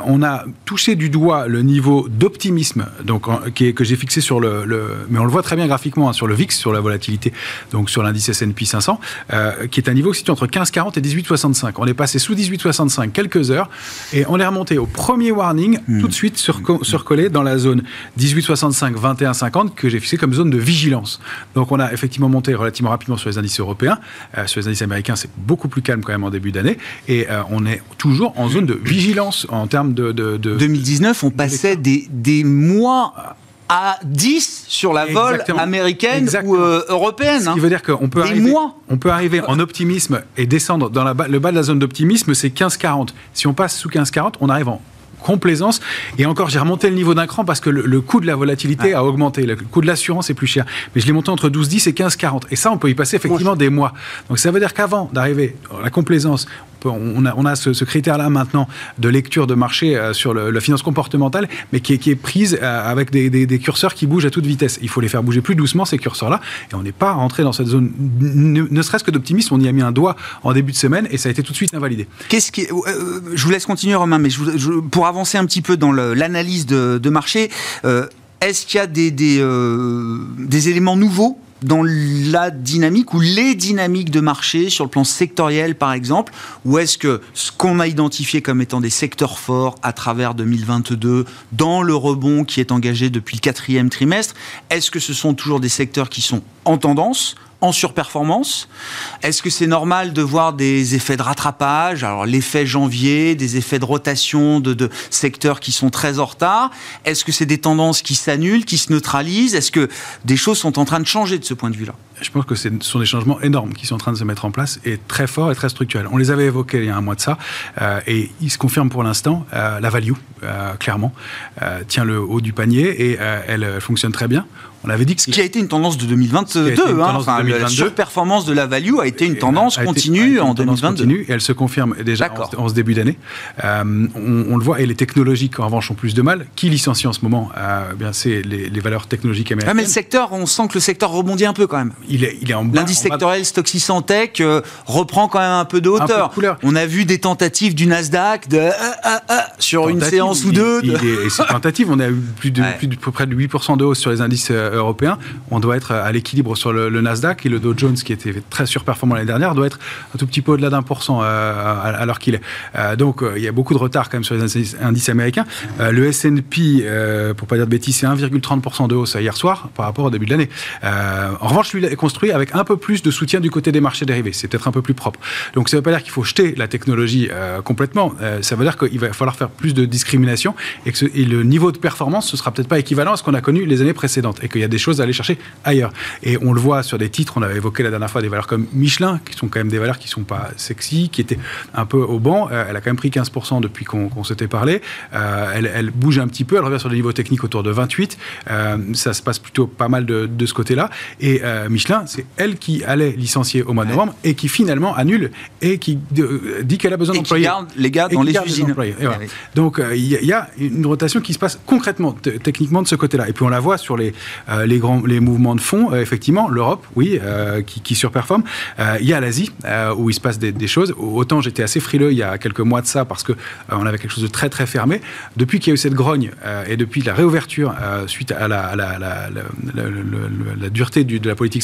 On a touché du doigt le niveau d'optimisme donc en- qui est- que j'ai fixé sur le, le- mais on le voit très bien graphiquement hein, sur le VIX, sur la volatilité, donc sur l'indice S&P 500, euh, qui est un niveau situe entre 15,40 et 18,65. On est passé sous 18,65 quelques heures et on est remonté au premier warning tout de suite sur, surcollé dans la zone 18,65 21,50 que j'ai fixé comme zone de vigilance. Donc on a effectivement monté relativement rapidement sur les indices européens, Euh, sur les indices américains c'est beaucoup plus calme quand même en début d'année et euh, on est toujours en zone de vigilance en termes de, de, de- 2019, on passait des, des mois à 10 sur la vol Exactement. américaine Exactement. ou euh, européenne. Ce hein. qui veut dire qu'on peut arriver, on peut arriver en optimisme et descendre dans la le bas de la zone d'optimisme, c'est 15,40. Si on passe sous 15,40, on arrive en complaisance. Et encore, j'ai remonté le niveau d'un cran parce que le, le coût de la volatilité a augmenté. Le coût de l'assurance est plus cher. Mais je l'ai monté entre 12,10 et 15,40. Et ça, on peut y passer effectivement des mois. Donc ça veut dire qu'avant d'arriver à la complaisance, on, a, on a ce, ce critère-là maintenant de lecture de marché euh, sur le- la finance comportementale, mais qui est, qui est prise euh, avec des, des- des curseurs qui bougent à toute vitesse. Il faut les faire bouger plus doucement, ces curseurs-là. Et on n'est pas rentré dans cette zone, ne, ne serait-ce que d'optimisme. On y a mis un doigt en début de semaine et ça a été tout de suite invalidé. Qu'est-ce qui, euh, je vous laisse continuer, Romain, mais je je- pour avancer un petit peu dans l'analyse de, marché, euh, est-ce qu'il y a euh, des éléments nouveaux dans la dynamique ou les dynamiques de marché sur le plan sectoriel, par exemple Ou est-ce que ce qu'on a identifié comme étant des secteurs forts à travers 2022, dans le rebond qui est engagé depuis le quatrième trimestre, est-ce que ce sont toujours des secteurs qui sont en tendance en surperformance. Est-ce que c'est normal de voir des effets de rattrapage? Alors l'effet janvier, des effets de rotation de, de secteurs qui sont très en retard. Est-ce que c'est des tendances qui s'annulent, qui se neutralisent? Est-ce que des choses sont en train de changer de ce point de vue-là? Je pense que ce sont des changements énormes qui sont en train de se mettre en place et très forts et très structurels. On les avait évoqués il y a un mois de ça euh, et ils se confirment pour l'instant. Euh, la value, euh, clairement, tient le haut du panier et elle fonctionne très bien. On avait dit que Ce qui a été une tendance de Ce qui a 2022. été une hein. tendance de Enfin, le- La 2022. surperformance de la value a été une tendance a été- a continue été en tendance 2022. continue, et elle se confirme déjà en, en ce début d'année. Euh, on, on le voit, et les technologiques en revanche ont plus de mal. Qui licencie en ce moment? Euh, eh Bien, c'est les, les valeurs technologiques Ah, américaines. mais le secteur, on sent que le secteur rebondit un peu quand même. Il, est, il est en bas. L'indice sectoriel Stock 600 Tech euh, reprend quand même un peu de peu de hauteur. On a vu des tentatives du Nasdaq de ah, ah, sur une séance ou deux. il de- est- et c'est tentative. On a eu plus de, Ouais. plus de près de 8% de hausse sur les indices euh, européens. On doit être à l'équilibre sur le, le Nasdaq et le Dow Jones, qui était très surperformant l'année dernière, doit être un tout petit peu au-delà d'un pour cent euh, l'heure qu'il est. Euh, donc euh, il y a beaucoup de retard quand même sur les indices, indices américains. Euh, le S&P, euh, pour pas dire de bêtises, c'est 1,30% de hausse euh, hier soir par rapport au début de l'année. Euh, en revanche, lui, construit avec un peu plus de soutien du côté des marchés dérivés. C'est peut-être un peu plus propre. Donc ça ne veut pas dire qu'il faut jeter la technologie euh, complètement. Euh, ça veut dire qu'il va falloir faire plus de discrimination et que le niveau de performance, ce sera peut-être pas équivalent à ce qu'on a connu les années précédentes et qu'il y a des choses à aller chercher ailleurs. Et on le voit sur des titres, on avait évoqué la dernière fois des valeurs comme Michelin, qui sont quand même des valeurs qui sont pas sexy, qui étaient un peu au banc. Euh, elle a quand même pris 15% depuis qu'on s'était parlé. Elle, bouge un petit peu, elle revient sur des niveaux techniques autour de 28. Euh, ça se passe plutôt pas mal de, de ce côté-là. Et Michelin Michelin, c'est elle qui allait licencier au mois de novembre et qui finalement annule et qui euh, dit qu'elle a besoin Et qui d'employés. garde les gars dans les usines. voilà. Ah. Donc euh, il y, a- il y a une rotation qui se passe concrètement, techniquement de ce côté-là. Et puis on la voit sur les, euh, les grands les mouvements de fond. Euh, effectivement, l'Europe, oui, qui, qui surperforme. Il y a l'Asie où il se passe des, des choses. Autant j'étais assez frileux il y a quelques mois de ça parce euh, on avait quelque chose de très très fermé. Depuis qu'il y a eu cette grogne et depuis la réouverture suite à la, à la, la, la- la- la- la- la dureté du- de la politique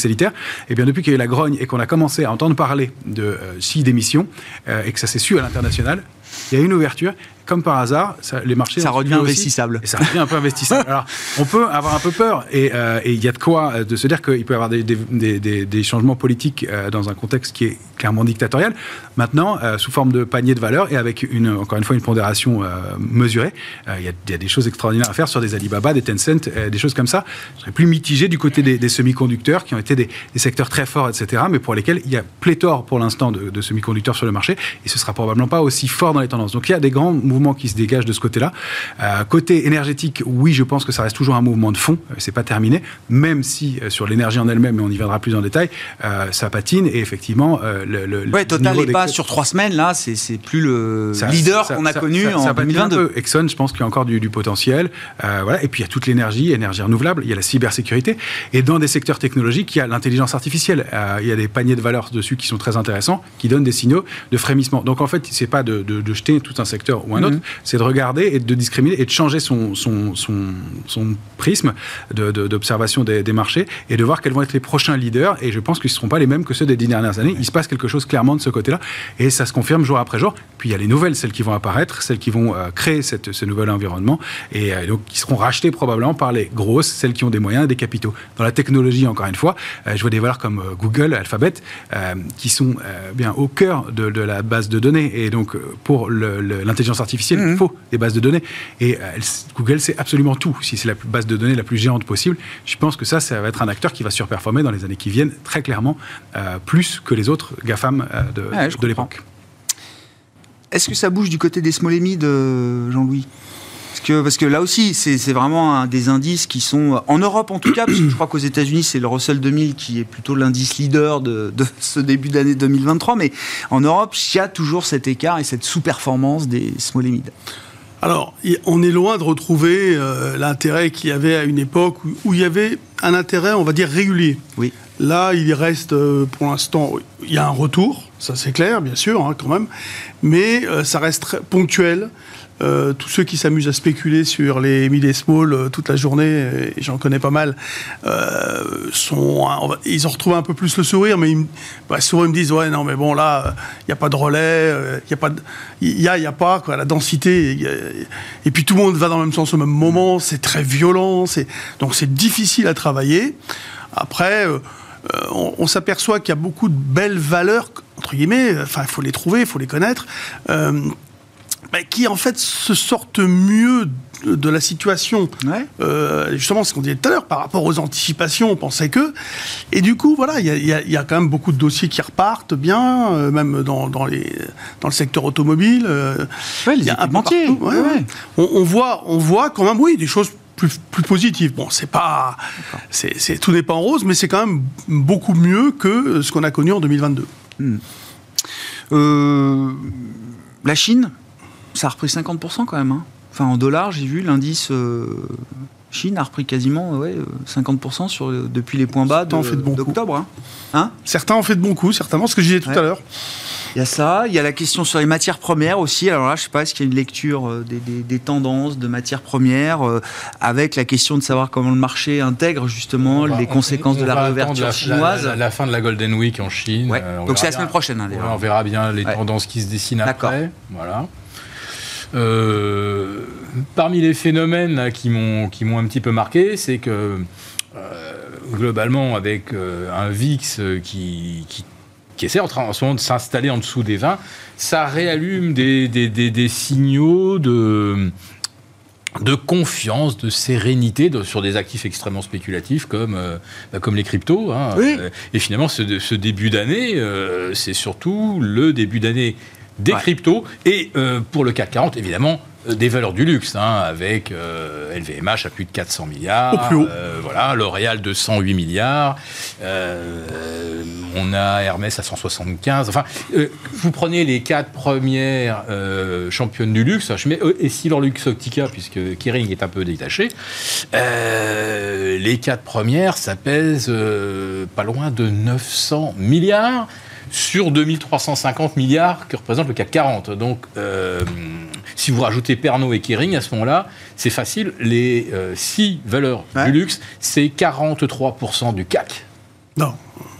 et bien depuis qu'il y a eu la grogne et qu'on a commencé à entendre parler de euh, si d'émissions euh, et que ça s'est su à l'international, il y a une ouverture. Comme par hasard, ça- les marchés Ça redevient investissable. Et ça devient un peu investissable. Alors, on peut avoir un peu peur, et euh, il y a de quoi euh, de se dire qu'il peut y avoir des, des- des- des- des changements politiques euh, dans un contexte qui est clairement dictatorial. Maintenant, euh, sous forme de panier de valeur et avec une, encore une fois une pondération mesurée, il y, a- il y a des choses extraordinaires à faire sur des Alibaba, des Tencent, des choses comme ça. Je serais plus mitigé du côté des, semi-conducteurs, qui ont été des, des secteurs très forts, etc., mais pour lesquels il y a pléthore pour l'instant de, de semi-conducteurs sur le marché, et ce sera probablement pas aussi fort dans les tendances. Donc il y a des grands mouvements qui se dégagent de ce côté-là. Euh, côté énergétique, oui, je pense que ça reste toujours un mouvement de fond. Euh, C'est pas terminé, même si euh, sur l'énergie en elle-même, et on y viendra plus en détail, ça patine. Et effectivement, le, le- Ouais, Total niveau est pas sur trois semaines, là, c'est plus le ça- leader qu'on a ça- connu ça- en ça patine un 2022. peu. Exxon, je pense qu'il y a encore du, du potentiel. Voilà. Et puis il y a toute l'énergie, énergie renouvelable, il y a la cybersécurité. Et dans des secteurs technologiques, il y a l'intelligence artificielle. Il y a des paniers de valeurs dessus qui sont très intéressants, qui donnent des signaux de frémissement. Donc en fait, c'est pas de, de- de jeter tout un secteur ou un autre, c'est de regarder et de discriminer et de changer son, son, son, son prisme de- de- d'observation des, des marchés et de voir quels vont être les prochains leaders. Et je pense qu'ils ne seront pas les mêmes que ceux des dix dernières années. Il se passe quelque chose clairement de ce côté-là et ça se confirme jour après jour. Puis il y a les nouvelles, celles qui vont apparaître, celles qui vont euh, créer cette, ce nouvel environnement et euh, donc qui seront rachetées probablement par les grosses, celles qui ont des moyens et des capitaux. Dans la technologie, encore une fois, euh, je vois des valeurs comme Google, Alphabet, qui sont bien au cœur de, de la base de données. Et donc, pour le- le- artificielle, il faut des bases de données. Et euh, elle- Google, c'est absolument tout. Si c'est la base de données la plus géante possible, je pense que ça, ça va être un acteur qui va surperformer dans les années qui viennent, très clairement, euh, plus que les autres GAFAM euh, de, Ouais, je de l'époque. Est-ce que ça bouge du côté des small mid, euh, Jean-Louis? Parce que, parce que là aussi, c'est vraiment un des indices qui sont, en Europe en tout cas, parce que je crois qu'aux États-Unis, c'est le Russell 2000 qui est plutôt l'indice leader de, de ce début d'année 2023. Mais en Europe, il y a toujours cet écart et cette sous-performance des small and mid. Alors, on est loin de retrouver euh, l'intérêt qu'il y avait à une époque où, où il y avait un intérêt, on va dire, régulier. Oui. Là, il reste, euh, pour l'instant, il y a un retour, ça c'est clair, bien sûr, hein, quand même, mais euh, ça reste très ponctuel. Euh, tous ceux qui s'amusent à spéculer sur les mid et small euh, toute la journée, et j'en connais pas mal, euh, ils ont retrouvé un peu plus le sourire, mais bah, souvent ils me disent ouais non mais bon là il n'y a pas de relais, euh, il y a pas, il y a y a pas quoi, la densité, et puis tout le monde va dans le même sens au même moment, c'est très violent, donc c'est difficile à travailler. Après. euh, euh, on, s'aperçoit qu'il y a beaucoup de belles valeurs, entre guillemets, euh, enfin, il faut les trouver, il faut les connaître, euh, bah, qui en fait se sortent mieux de, de la situation. Ouais. Euh, justement, ce qu'on disait tout à l'heure, par rapport aux anticipations, on pensait que. Et du coup, voilà, il y a, il y a- il y a quand même beaucoup de dossiers qui repartent bien, euh, même dans, dans, les, dans le secteur automobile. euh, Ouais, les y a un partout, ouais. On, on voit, on voit quand même, oui, des choses plus, plus positives. Bon, c'est pas, c'est, tout n'est pas en rose, mais c'est quand même beaucoup mieux que ce qu'on a connu en 2022. Euh, la Chine, ça a repris 50% quand même. hein. Enfin, en dollars, j'ai vu l'indice euh, Chine a repris quasiment ouais, euh, 50% sur, le- depuis les points bas de- de d'octobre. hein. Hein? Certains ont fait de bons coups, certainement, ce que je disais tout Ouais. à l'heure. Il y a ça, il y a la question sur les matières premières aussi. Alors là, je sais pas, est-ce qu'il y a une lecture euh, des, des- des tendances de matières premières euh, avec la question de savoir comment le marché intègre justement va- les on- conséquences on de la réouverture la- chinoise. La, la- la fin de la Golden Week en Chine. Ouais. Euh, Donc c'est la semaine prochaine, hein, Ouais, on verra bien les Ouais. tendances qui se dessinent D'accord. après. Voilà. Euh, parmi les phénomènes là, qui m'ont qui m'ont un petit peu marqué, c'est que euh, globalement, avec euh, un VIX qui, qui, qui essaie en, train- en ce moment de s'installer en dessous des 20, ça réallume des, des, des- des signaux de de confiance, de sérénité de- sur des actifs extrêmement spéculatifs comme, euh, bah, comme les cryptos. hein. Oui. Et finalement, ce, ce début d'année, euh, c'est surtout le début d'année des Ouais. cryptos et euh, pour le CAC 40, évidemment, euh, des valeurs du luxe, hein, avec euh, LVMH à plus de 400 milliards, Au plus haut. euh, voilà, L'Oréal de 108 milliards, euh, on a Hermès à 175. Enfin, euh, vous prenez les quatre premières euh, championnes du luxe, je mets euh, Essilor Luxottica puisque Kering est un peu détaché. Euh, les quatre premières, ça pèse euh, pas loin de 900 milliards sur 2350 milliards que représente le CAC 40. Donc, euh, si vous rajoutez Pernod et Kering à ce moment-là, c'est facile. Les euh, six valeurs Ouais. du luxe, c'est 43% du CAC. Non.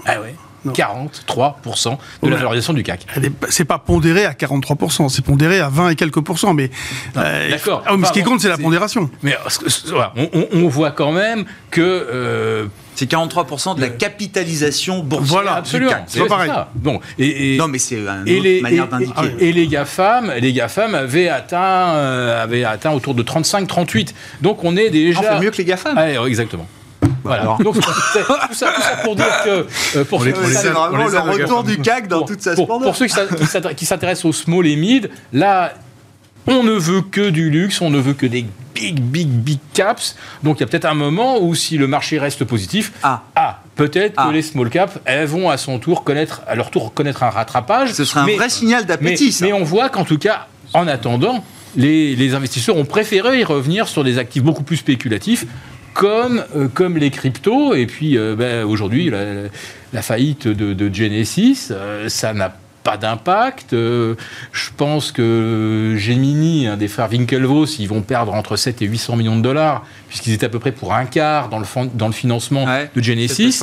Ah ouais. Non. 43% de la valorisation du CAC. C'est pas pondéré à 43%, c'est pondéré à 20 et quelques pourcents. Mais, euh, d'accord. ah, mais ce qui compte, c'est la pondération. Mais euh, voilà, on, on- on voit quand même que euh, C'est 43% de la capitalisation boursière Voilà, du absolument, CAC. c'est pas pareil. ça. Bon, et, et- Non, mais c'est une et autre les, manière d'indiquer. et- et les GAFAM, les GAFAM avaient atteint, euh, avaient atteint autour de 35-38. Donc on est déjà. On fait mieux que les GAFAM. Ouais, exactement. Voilà. alors. Donc, tout, ça, tout ça pour dire que euh, pour les- qui on les s'intéressent- aime, on les aime, le retour du CAC dans pour- toute sa pour- splendeur. Pour ceux qui s'int- qui s'intér- qui s'intéressent au small et mid, là, on ne veut que du luxe, on ne veut que des big, big, big caps. Donc il y a peut-être un moment où si le marché reste positif, Ah. ah, peut-être Ah. que les small caps, elles vont à son tour connaître, à leur tour connaître un rattrapage. Ce serait un Mais- vrai signal d'appétit, mais on voit qu'en tout cas, en attendant, les, les investisseurs ont préféré y revenir sur des actifs beaucoup plus spéculatifs. Comme, euh, comme les cryptos, et puis euh, ben, aujourd'hui, la, la faillite de, de Genesis, euh, ça n'a pas d'impact. Je pense que Gemini, un des frères Winklevoss, ils vont perdre entre 7 et 800 millions de dollars, puisqu'ils étaient à peu près pour un quart dans le, fon- dans le financement Ouais, de Genesis.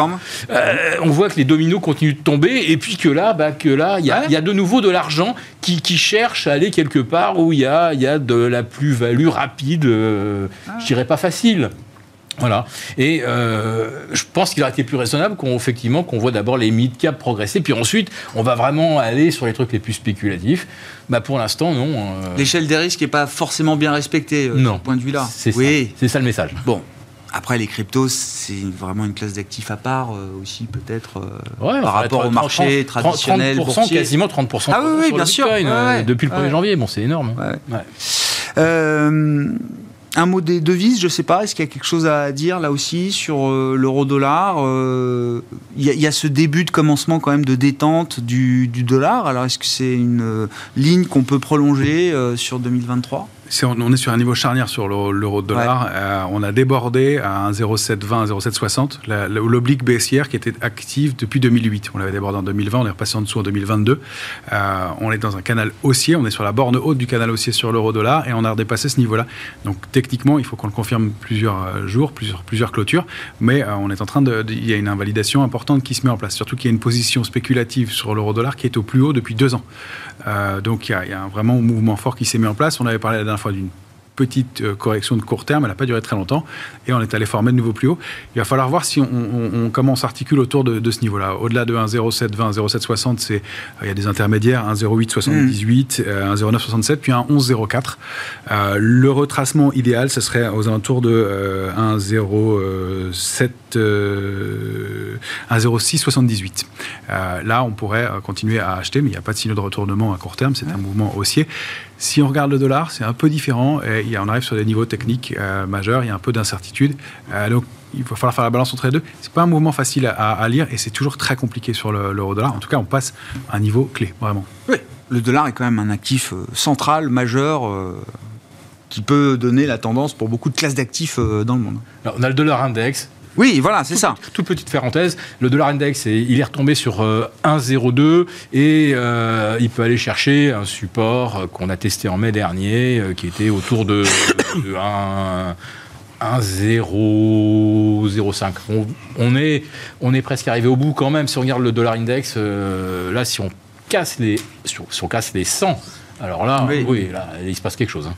on voit que les dominos continuent de tomber et puis que là, bah, que là, il y, a- Ouais. il y a de nouveau de l'argent qui, qui cherche à aller quelque part où il y a, il y a de la plus-value rapide, euh, je dirais pas facile. Voilà. Et euh, je pense qu'il aurait été plus raisonnable qu'on effectivement qu'on voit d'abord les mid-cap progresser, puis ensuite on va vraiment aller sur les trucs les plus spéculatifs. Bah pour l'instant non. euh, L'échelle des risques n'est pas forcément bien respectée, euh, Non. de ce point de vue-là. c'est Oui. ça. C'est ça le message. Bon. Après, les cryptos, c'est vraiment une classe d'actifs à part euh, aussi, peut-être, euh, Ouais, par rapport au 30, marché 30, traditionnel, 30%, boursier. quasiment 30% Ah oui, bien sûr. Bitcoin, Ouais, ouais. depuis le 1er Ouais. janvier. Bon, c'est énorme. hein. Euh, un mot des devises, je sais pas, est-ce qu'il y a quelque chose à dire là aussi sur euh, l'euro-dollar Euh, Il y, a- ce début de commencement quand même de détente du, dollar. Alors est-ce que c'est une euh, ligne qu'on peut prolonger sur 2023 On on est sur un niveau charnière sur l'euro l'euro de dollar. Euh, on a débordé à un 0,720, un 0,760, la- la- l'oblique baissière qui était active depuis 2008. On l'avait débordé en 2020, on est repassé en dessous en 2022. Euh, on est dans un canal haussier, on est sur la borne haute du canal haussier sur l'euro dollar et on a redépassé ce niveau-là. Donc techniquement, il faut qu'on le confirme plusieurs euh, jours, plusieurs, plusieurs clôtures, mais euh, on est en train de, de- il y a une invalidation importante qui se met en place. Surtout qu'il y a une position spéculative sur l'euro dollar qui est au plus haut depuis deux ans. Donc il y a, il y a un vraiment un mouvement fort qui s'est mis en place. On avait parlé la dernière fois d'une petite euh, correction de court terme, elle n'a pas duré très longtemps, et on est allé former de nouveau plus haut. Il va falloir voir si on, on, on- comment on s'articule autour de, de ce niveau-là. Au-delà de 1,0720, 1,0760, c'est euh, il y a des intermédiaires, 1,0878, euh, 1,0967, puis un 11,04. Euh, le retracement idéal, ce serait aux alentours de euh, 1,07, euh, 1,0678. Euh, là, on pourrait continuer à acheter, mais il n'y a pas de signaux de retournement à court terme, c'est un mouvement haussier. Si on regarde le dollar, c'est un peu différent. Et on arrive sur des niveaux techniques euh, majeurs, il y a un peu d'incertitude. Euh, donc, il va falloir faire la balance entre les deux. C'est pas un mouvement facile à, à lire et c'est toujours très compliqué sur le- l'euro-dollar. En tout cas, on passe à un niveau clé, vraiment. Oui. Le dollar est quand même un actif euh, central, majeur, euh, qui peut donner la tendance pour beaucoup de classes d'actifs euh, dans le monde. Alors, on a le dollar index. Oui, voilà, c'est ça. Toute petite parenthèse, le dollar index, est- il est retombé sur euh, 1,02 et euh, il peut aller chercher un support euh, qu'on a testé en mai dernier, euh, qui était autour de, de 1, 1,005. On, on est, on est presque arrivé au bout quand même. Si on regarde le dollar index, euh, là, si on casse les, si on, si on casse les 100, alors là, Oui. oui, là, il se passe quelque chose. hein.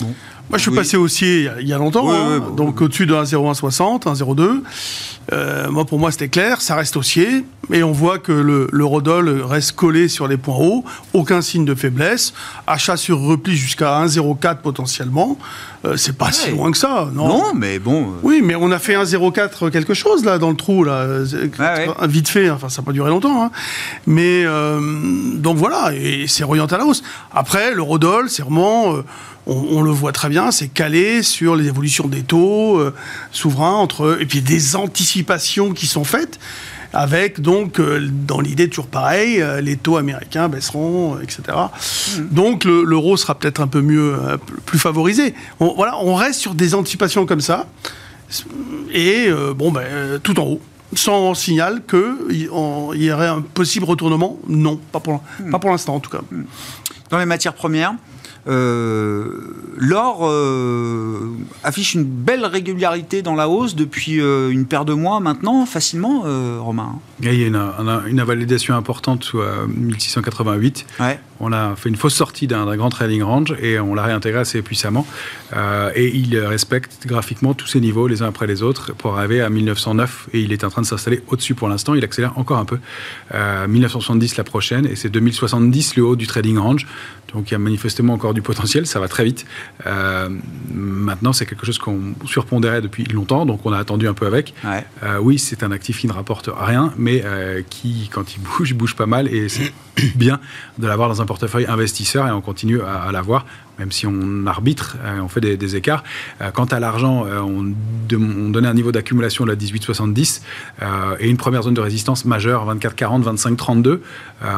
Ouais. Moi, je suis Oui. passé haussier il y a- longtemps, Oui, hein, oui, donc au-dessus de 1,0160, 1,02. Euh, moi, pour moi, c'était clair, ça reste haussier, mais on voit que le, l'eurodoll reste collé sur les points hauts, aucun signe de faiblesse, achat sur repli jusqu'à 1,04 potentiellement. Euh, c'est pas si loin que ça, non, Non, mais bon. euh, Oui, mais on a fait 1,04 quelque chose là dans le trou là, Ouais, vite fait. Enfin, ça n'a pas duré longtemps, hein. mais euh, donc voilà, et c'est orienté à la hausse. Après, l'eurodoll, c'est vraiment, on, on le voit très bien, c'est calé sur les évolutions des taux euh, souverains entre et puis des anticipations qui sont faites. Avec donc, euh, dans l'idée toujours pareil, euh, les taux américains baisseront, euh, etc. Donc le- l'euro sera peut-être un peu mieux, plus favorisé. On, voilà, on reste sur des anticipations comme ça et bon, ben, tout en haut. Sans signal qu'il y aurait un possible retournement Non, pas pour, pas pour l'instant en tout cas. Dans les matières premières, l'or euh, affiche une belle régularité dans la hausse depuis euh, une paire de mois maintenant, facilement, euh, Romain. Il y a une, un- une invalidation importante euh, 1688. Ouais. On a fait une fausse sortie d'un grand trading range et on l'a réintégré assez puissamment. Euh, et il respecte graphiquement tous ces niveaux les uns après les autres pour arriver à 1909 et il est en train de s'installer au-dessus pour l'instant. Il accélère encore un peu. Euh, 1970 la prochaine et c'est 2070 le haut du trading range. Donc il y a manifestement encore du potentiel, ça va très vite. Euh, maintenant, c'est quelque chose qu'on surpondérait depuis longtemps, donc on a attendu un peu avec. Ouais. Euh, oui, c'est un actif qui ne rapporte rien, mais euh, qui, quand il bouge, bouge pas mal. Et c'est bien de l'avoir dans un portefeuille investisseur et on continue à, l'avoir, même si on arbitre, euh, on fait des, écarts. Euh, quant à l'argent, euh, on, on donnait un niveau d'accumulation de la 18,70 euh, et une première zone de résistance majeure, 24,40, 25,32. Euh,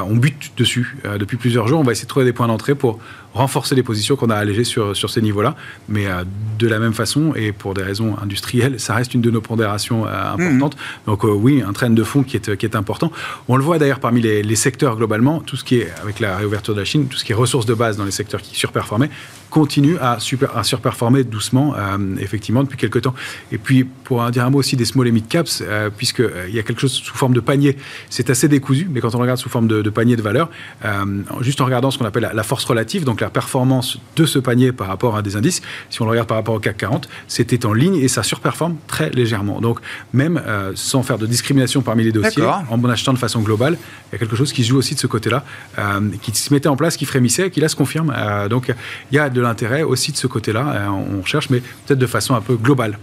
on bute dessus depuis plusieurs jours. On va essayer de trouver des points d'entrée pour renforcer les positions qu'on a allégées sur, sur ces niveaux-là. Mais euh, de la même façon, et pour des raisons industrielles, ça reste une de nos pondérations euh, importantes. Donc euh, oui, un train de fond qui est, qui est important. On le voit d'ailleurs parmi les, les secteurs globalement, tout ce qui est, avec la réouverture de la Chine, tout ce qui est ressources de base dans les secteurs qui surperformaient, continue à, super, à surperformer doucement, effectivement, depuis quelques temps. Et puis, pour en dire un mot aussi des small et mid caps, puisqu'il y a quelque chose sous forme de panier, c'est assez décousu, mais quand on regarde sous forme de, de panier de valeur, juste en regardant ce qu'on appelle la, la force relative, donc la performance de ce panier par rapport à des indices, si on le regarde par rapport au CAC 40, c'était en ligne et ça surperforme très légèrement. Donc, même euh, sans faire de discrimination parmi les dossiers, en achetant de façon globale, il y a quelque chose qui se joue aussi de ce côté-là, euh, qui se mettait en place, qui frémissait, et qui là se confirme. Euh, donc il y a de l'intérêt aussi de ce côté-là, on cherche, mais peut-être de façon un peu globale.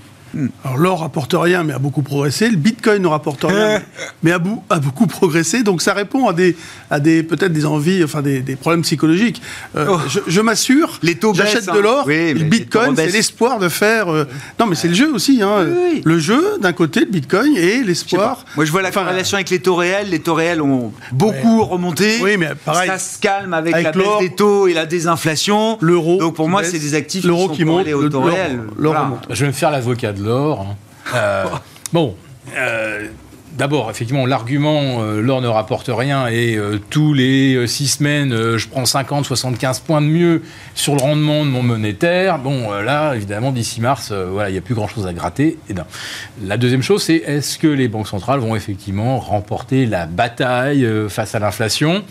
Alors l'or rapporte rien, mais a beaucoup progressé. Le Bitcoin ne rapporte rien, mais a, bou- a beaucoup progressé. Donc ça répond à des, à des peut-être des envies, enfin des, des problèmes psychologiques. Euh, Oh. je je m'assure, Les taux j'achète baissent, de hein. l'or. Oui, le Bitcoin, c'est l'espoir de faire. euh, Non, mais c'est le jeu aussi. Hein. Oui, oui. Le jeu d'un côté, le Bitcoin, et l'espoir. Moi, je vois la Enfin, corrélation avec les taux réels. Les taux réels ont beaucoup remonté. Oui, mais pareil. Ça se calme avec, Avec la baisse l'or, des taux et la désinflation. L'euro. Donc pour qui moi, baisse, c'est des actifs L'euro qui, qui sont monte, au taux réel. l'or Voilà. remonte. Je vais me faire l'avocat de l'or. hein. Euh, bon, euh, d'abord, effectivement, l'argument euh, l'or ne rapporte rien et euh, tous les euh, six semaines, je prends 50, 75 points de mieux sur le rendement de mon monétaire. Bon, là, évidemment, d'ici mars, voilà, il n'y a plus grand-chose à gratter. Et. La deuxième chose, c'est est-ce que les banques centrales vont effectivement remporter la bataille face à l'inflation?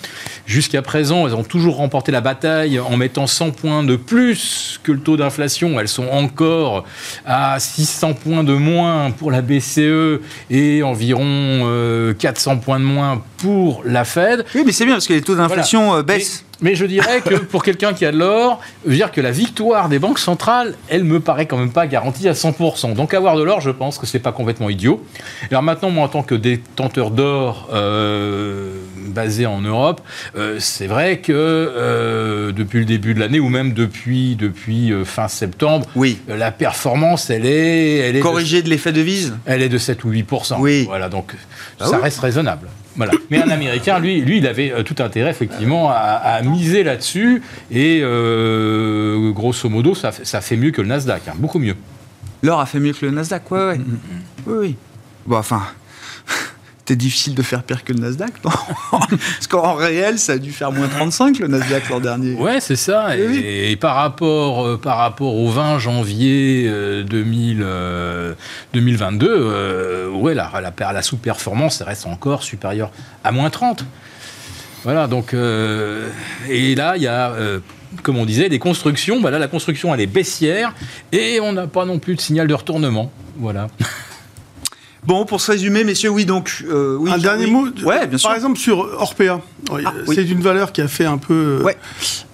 Jusqu'à présent, elles ont toujours remporté la bataille en mettant 100 points de plus que le taux d'inflation. Elles sont encore à 600 points de moins pour la BCE et environ euh, 400 points de moins pour la Fed. Oui, mais c'est bien parce que les taux d'inflation Voilà. euh, baissent. Mais, mais je dirais que pour quelqu'un qui a de l'or, je veux dire que la victoire des banques centrales, elle me paraît quand même pas garantie à 100%. Donc avoir de l'or, je pense que c'est pas complètement idiot. Alors maintenant, moi en tant que détenteur d'or euh, basé en Europe, euh, c'est vrai que euh, depuis le début de l'année ou même depuis depuis euh, fin septembre, Oui. la performance, elle est, elle est de- Corrigé de l'effet de vise. elle est de 7 ou 8% Oui. Voilà, donc Ah ça oui reste raisonnable. Voilà. Mais un Américain, lui, lui, il avait tout intérêt effectivement à, à miser là-dessus et euh, grosso modo, ça, fait- ça fait mieux que le Nasdaq, hein, beaucoup mieux. L'or a fait mieux que le Nasdaq, ouais, ouais. Mm, Oui, oui. Bon, enfin, c'était difficile de faire pire que le Nasdaq, non Parce qu'en réel, ça a dû faire moins 35 le Nasdaq l'an dernier. Ouais, c'est ça. Et, Oui, oui. et par rapport, euh, par rapport au 20 janvier euh, 2000, euh, 2022, euh, ouais, la, la, la sous-performance reste encore supérieure à moins 30. Voilà, donc. et là, il y a. comme on disait, des constructions. Bah là, la construction, elle est baissière et on n'a pas non plus de signal de retournement. Voilà. Bon, pour se résumer, messieurs, oui, donc. Euh, un dernier mot. Ouais, bien sûr. Par exemple, sur Orpea. Ah, c'est une valeur qui a fait un peu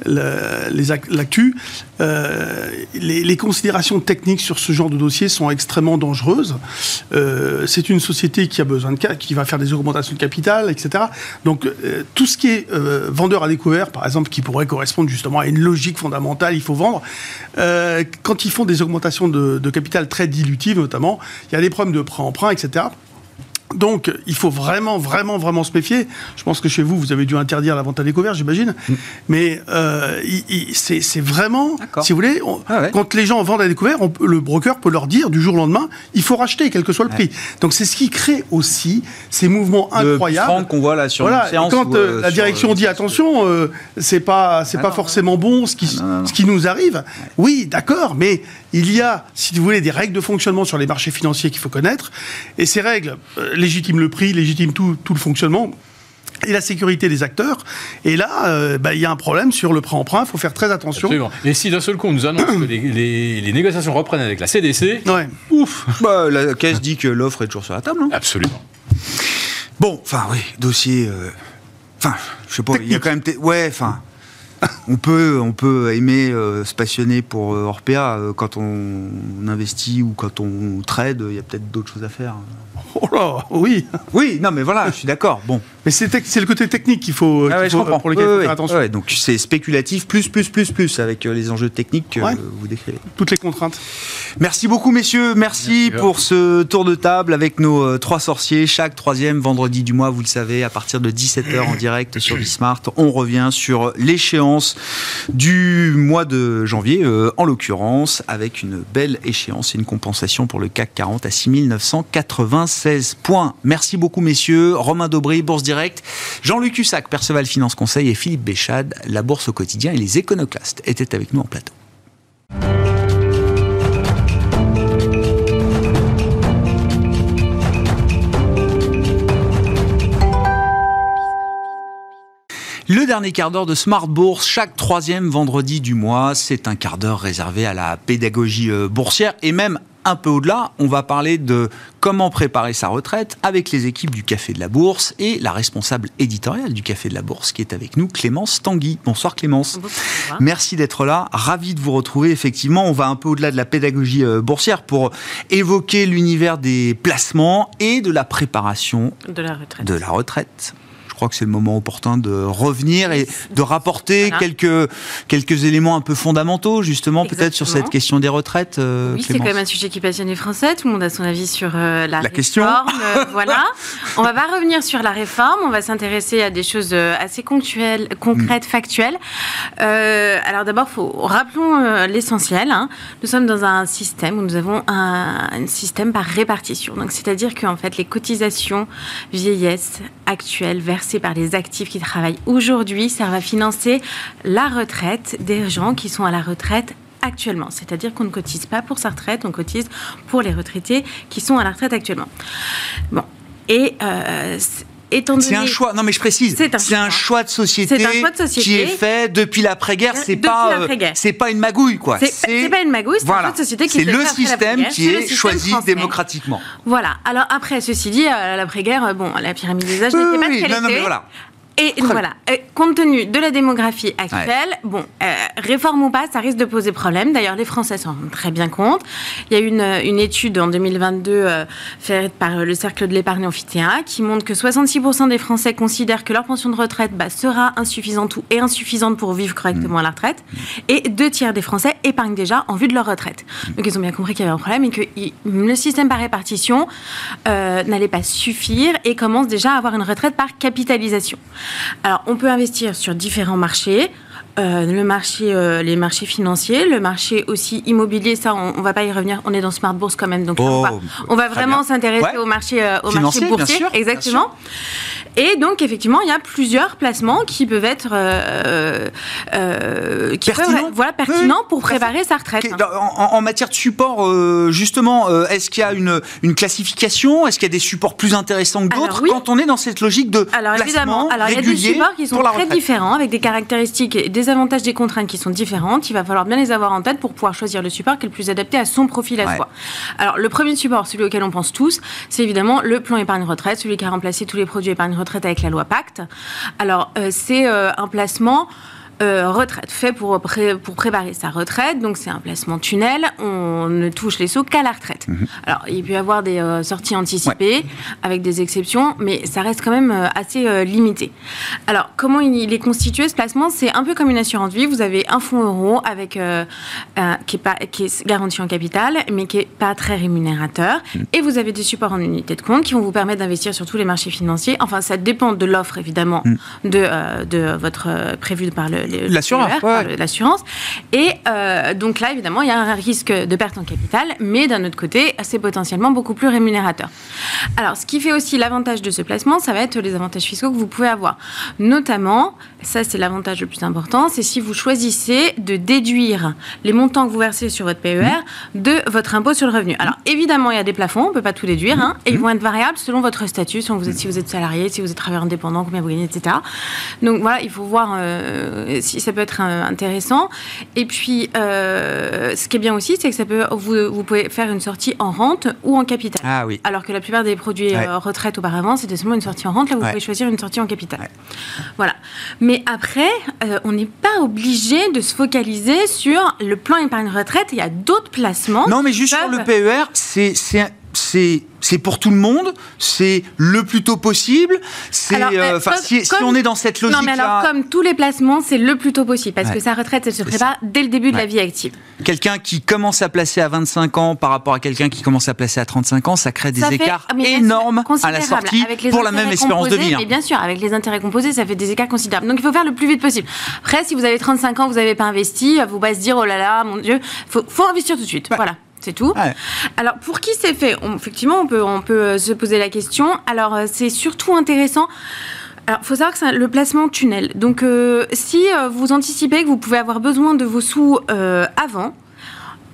euh, l'actu. Euh, les, considérations techniques sur ce genre de dossier sont extrêmement dangereuses. c'est une société qui a besoin de qui va faire des augmentations de capital, etc. Donc, tout ce qui est vendeur à découvert, par exemple, qui pourrait correspondre justement à une logique fondamentale, il faut vendre. quand ils font des augmentations de, de capital très dilutives, notamment, il y a des problèmes de prêt-emprunt, etc. Donc, il faut vraiment, vraiment, vraiment se méfier. Je pense que chez vous, vous avez dû interdire la vente à découvert, j'imagine. Mm. Mais euh, c'est vraiment, si vous voulez, ah quand les gens vendent à découvert, le broker peut leur dire du jour au lendemain, il faut racheter, quel que soit le prix. Donc, c'est ce qui crée aussi ces mouvements incroyables. qu'on voit là sur voilà. quand euh, la direction dit attention, euh, c'est pas, c'est ah pas forcément bon ce qui, ah ce qui nous arrive. Oui, d'accord, mais il y a, si vous voulez, des règles de fonctionnement sur les marchés financiers qu'il faut connaître. Et ces règles légitiment le prix, légitiment tout, le fonctionnement et la sécurité des acteurs. Et là, euh, bah, il y a un problème sur le prêt emprunt. Il faut faire très attention. Et si d'un seul coup on nous annonce que les, négociations reprennent avec la CDC, ouf. Bah, la caisse dit que l'offre est toujours sur la table. non Absolument. Bon, enfin oui, dossier. Euh, enfin, je sais pas. Il y a quand même. Ouais, enfin on peut, on peut aimer euh, se passionner pour euh, Orpea euh, quand on investit ou quand on trade. Il y a peut-être d'autres choses à faire. Oh là, oui. Oui, non, mais voilà, je suis d'accord. Bon. Mais c'est le côté technique qu'il faut, ah pour lequel il faut faire attention. donc c'est spéculatif, plus, plus, plus, plus, avec les enjeux techniques que vous décrivez. Toutes les contraintes. Merci beaucoup, messieurs. Merci, pour ce tour de table avec nos trois sorciers. Chaque troisième vendredi du mois, vous le savez, à partir de 17h en direct sur Bismart, on revient sur l'échéance du mois de janvier, euh, en l'occurrence, avec une belle échéance et une compensation pour le CAC 40 à 6996 points. Merci beaucoup, messieurs. Romain Daubry, Bourse Direct, Jean-Luc Hussac, Perceval Finance Conseil et Philippe Béchade, la Bourse au quotidien et les éconoclastes étaient avec nous en plateau. Le dernier quart d'heure de Smart Bourse, chaque troisième vendredi du mois, c'est un quart d'heure réservé à la pédagogie euh, boursière et même un peu au-delà, on va parler de comment préparer sa retraite avec les équipes du Café de la Bourse et la responsable éditoriale du Café de la Bourse qui est avec nous, Clémence Tanguy. Bonsoir Clémence. Bonsoir. Merci d'être là. Ravi de vous retrouver. Effectivement, on va un peu au-delà de la pédagogie euh, boursière pour évoquer l'univers des placements et de la préparation de la retraite. De la retraite crois que c'est le moment opportun de revenir et de rapporter quelques, quelques éléments un peu fondamentaux, justement, peut-être sur cette question des retraites. Euh, oui, c'est quand même un sujet qui passionne les Français. Tout le monde a son avis sur euh, la, réforme. Question. Euh, voilà. On va pas revenir sur la réforme. On va s'intéresser à des choses assez concrètes, mm. factuelles. alors d'abord, rappelons l'essentiel. Hein. Nous sommes dans un système où nous avons un, un système par répartition. Donc, c'est-à-dire qu'en fait, les cotisations vieillesse actuelles versent par les actifs qui travaillent aujourd'hui servent à financer la retraite des gens qui sont à la retraite actuellement. C'est-à-dire qu'on ne cotise pas pour sa retraite, on cotise pour les retraités qui sont à la retraite actuellement. Bon. Et euh, c'est un choix. Non, mais je précise. C'est un, choix de société qui est fait depuis l'après-guerre. C'est pas, euh, c'est pas une magouille, quoi. C'est pas une magouille. C'est un choix de société qui est le système qui est, choisi démocratiquement. Voilà. Alors après, ceci dit, à l'après-guerre, bon, la pyramide des âges n'était pas ce qu'elle était. voilà. Et voilà, euh, compte tenu de la démographie actuelle, bon, euh, réforme ou pas, ça risque de poser problème. D'ailleurs, les Français s'en rendent très bien compte. Il y a une, une étude en 2022 euh, faite par le Cercle de l'épargne amphithéâtre qui montre que 66% des Français considèrent que leur pension de retraite bah, sera insuffisante ou est insuffisante pour vivre correctement à la retraite. Et deux tiers des Français épargnent déjà en vue de leur retraite. Donc, ils ont bien compris qu'il y avait un problème et que le système par répartition n'allait pas suffire et commence déjà à avoir une retraite par capitalisation. Alors, on peut investir sur différents marchés. Euh, le marché, euh, les marchés financiers, le marché aussi immobilier, ça, on, ne va pas y revenir. On est dans Smart Bourse quand même, donc on va, oh, vraiment s'intéresser au marché, euh, au marché boursier, exactement. Et donc, effectivement, il y a plusieurs placements qui peuvent être euh, qui pertinents, voilà, pertinents pour préparer sa retraite. En, matière de support, justement, est-ce qu'il y a une, une classification? Est-ce qu'il y a des supports plus intéressants que d'autres? quand on est dans cette logique de alors, placement évidemment, alors, il y a des supports qui sont très différents, avec des caractéristiques et des avantages des contraintes qui sont différentes. Il va falloir bien les avoir en tête pour pouvoir choisir le support qui est le plus adapté à son profil à soi. Alors, le premier support, celui auquel on pense tous, c'est évidemment le plan épargne retraite, celui qui a remplacé tous les produits épargne retraite avec la loi Pacte. Alors, euh, c'est euh, un placement euh, retraite, fait pour, pour préparer sa retraite. Donc c'est un placement tunnel. On ne touche les sous qu'à la retraite. Mhm. Alors il peut y avoir des euh, sorties anticipées avec des exceptions, mais ça reste quand même euh, assez limité. Alors comment il, est constitué ce placement? C'est un peu comme une assurance vie. Vous avez un fonds euro avec qui est pas qui est garanti en capital, mais qui est pas très rémunérateur. Mhm. Et vous avez des supports en unité de compte qui vont vous permettre d'investir sur tous les marchés financiers. Enfin ça dépend de l'offre évidemment mhm. de de votre prévu par le l'assurance. l'assurance. Et euh, donc là, évidemment, il y a un risque de perte en capital, mais d'un autre côté, c'est potentiellement beaucoup plus rémunérateur. Alors, ce qui fait aussi l'avantage de ce placement, ça va être les avantages fiscaux que vous pouvez avoir. Notamment, ça c'est l'avantage le plus important, c'est si vous choisissez de déduire les montants que vous versez sur votre PER de votre impôt sur le revenu. Alors, évidemment, il y a des plafonds, on ne peut pas tout déduire, hein, et ils vont être variables selon votre statut, selon vous êtes, si vous êtes salarié, si vous êtes travailleur indépendant, combien vous gagnez, etc. Donc voilà, il faut voir euh, si ça peut être euh, intéressant. Et puis, euh, ce qui est bien aussi, c'est que ça peut, vous, vous, pouvez faire une sortie en rente ou en capital. Ah oui. Alors que la plupart des produits euh, retraite auparavant, c'était seulement une sortie en rente. Là, vous pouvez choisir une sortie en capital. Voilà. Mais après, on n'est pas obligé de se focaliser sur le plan épargne retraite. Il y a d'autres placements. Non, mais juste sur le PER, c'est c'est pour tout le monde, c'est le plus tôt possible. C'est euh, euh, si, on est dans cette logique. Non, mais alors comme tous les placements, c'est le plus tôt possible parce que sa retraite, elle se prépare dès le début de la vie active. Quelqu'un qui commence à placer à 25 ans par rapport à quelqu'un qui commence à placer à 35 ans, ça crée des écarts énormes à la sortie pour la même espérance de vie. Hein. Mais bien sûr, avec les intérêts composés, ça fait des écarts considérables. Donc il faut faire le plus vite possible. Après, si vous avez 35 ans, vous n'avez pas investi, vous pas se dire oh là là, mon Dieu, faut, faut investir tout de suite. Voilà. C'est tout. Alors, pour qui c'est fait? Effectivement, on peut, on peut euh, se poser la question. Alors, euh, c'est surtout intéressant. Alors, il faut savoir que c'est le placement tunnel. Donc, euh, si vous anticipez que vous pouvez avoir besoin de vos sous avant,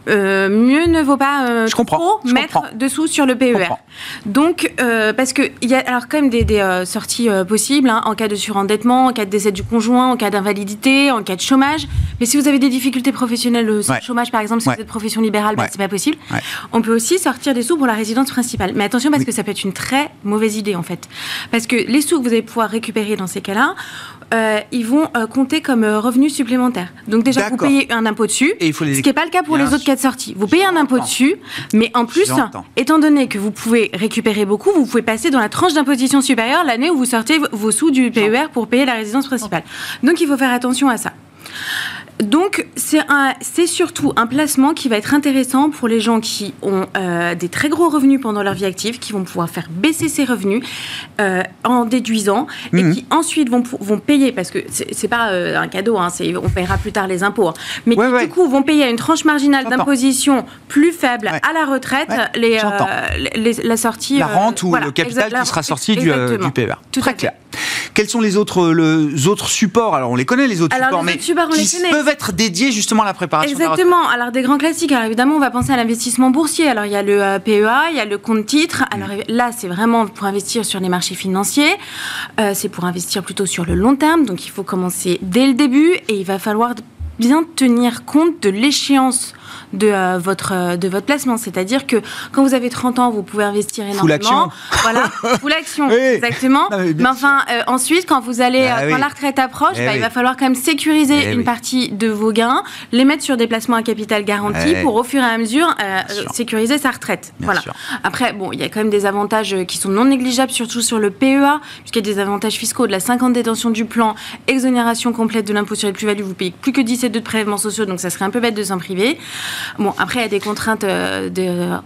euh, mieux ne vaut pas euh, trop mettre dessous sur le PER. Donc, euh, parce qu'il y a alors quand même des, sorties possibles hein, en cas de surendettement, en cas de décès du conjoint, en cas d'invalidité, en cas de chômage. Mais si vous avez des difficultés professionnelles, le chômage par exemple, si vous êtes profession libérale, bah, c'est pas possible. On peut aussi sortir des sous pour la résidence principale. Mais attention parce que ça peut être une très mauvaise idée en fait. Parce que les sous que vous allez pouvoir récupérer dans ces cas-là, ils vont compter comme revenus supplémentaires. Donc déjà, vous payez un impôt dessus, ce qui n'est pas le cas pour les autres cas de sortie. Vous payez un impôt dessus, mais en plus, étant donné que vous pouvez récupérer beaucoup, vous pouvez passer dans la tranche d'imposition supérieure l'année où vous sortez vos sous du PER pour payer la résidence principale. Donc il faut faire attention à ça. Donc, c'est surtout un placement qui va être intéressant pour les gens qui ont euh, des très gros revenus pendant leur vie active, qui vont pouvoir faire baisser ces revenus euh, en déduisant et mhm. qui ensuite vont, vont payer, parce que c'est pas euh, un cadeau, hein, on paiera plus tard les impôts, hein, mais qui du coup vont payer à une tranche marginale d'imposition plus faible à la retraite les, la sortie. La rente ou le capital qui sera sorti du, du PER. Tout Très clair. Quels sont les autres, les autres supports? Alors, on les connaît, les autres supports, mais qui peuvent être dédiés justement à la préparation Exactement. Alors, des grands classiques. Alors, évidemment, on va penser à l'investissement boursier. Alors, il y a le euh, PEA, il y a le compte titre. Alors, mm. là, c'est vraiment pour investir sur les marchés financiers. Euh, c'est pour investir plutôt sur le long terme. Donc, il faut commencer dès le début et il va falloir bien tenir compte de l'échéance de, euh, votre, euh, de votre placement. C'est-à-dire que quand vous avez 30 ans, vous pouvez investir énormément. Full action. Voilà, full action, exactement. mais, enfin, euh, ensuite, quand vous allez, bah quand la retraite approche, eh bah, il va falloir quand même sécuriser eh une partie de vos gains, les mettre sur des placements à capital garanti pour au fur et à mesure sécuriser sa retraite. voilà. Après, bon, il y a quand même des avantages qui sont non négligeables, surtout sur le PEA, puisqu'il y a des avantages fiscaux de la 50 détention du plan, exonération complète de l'impôt sur les plus-values, vous payez plus que 17 de prélèvements sociaux, donc ça serait un peu bête de s'en priver. Bon, après, il y a des contraintes euh, de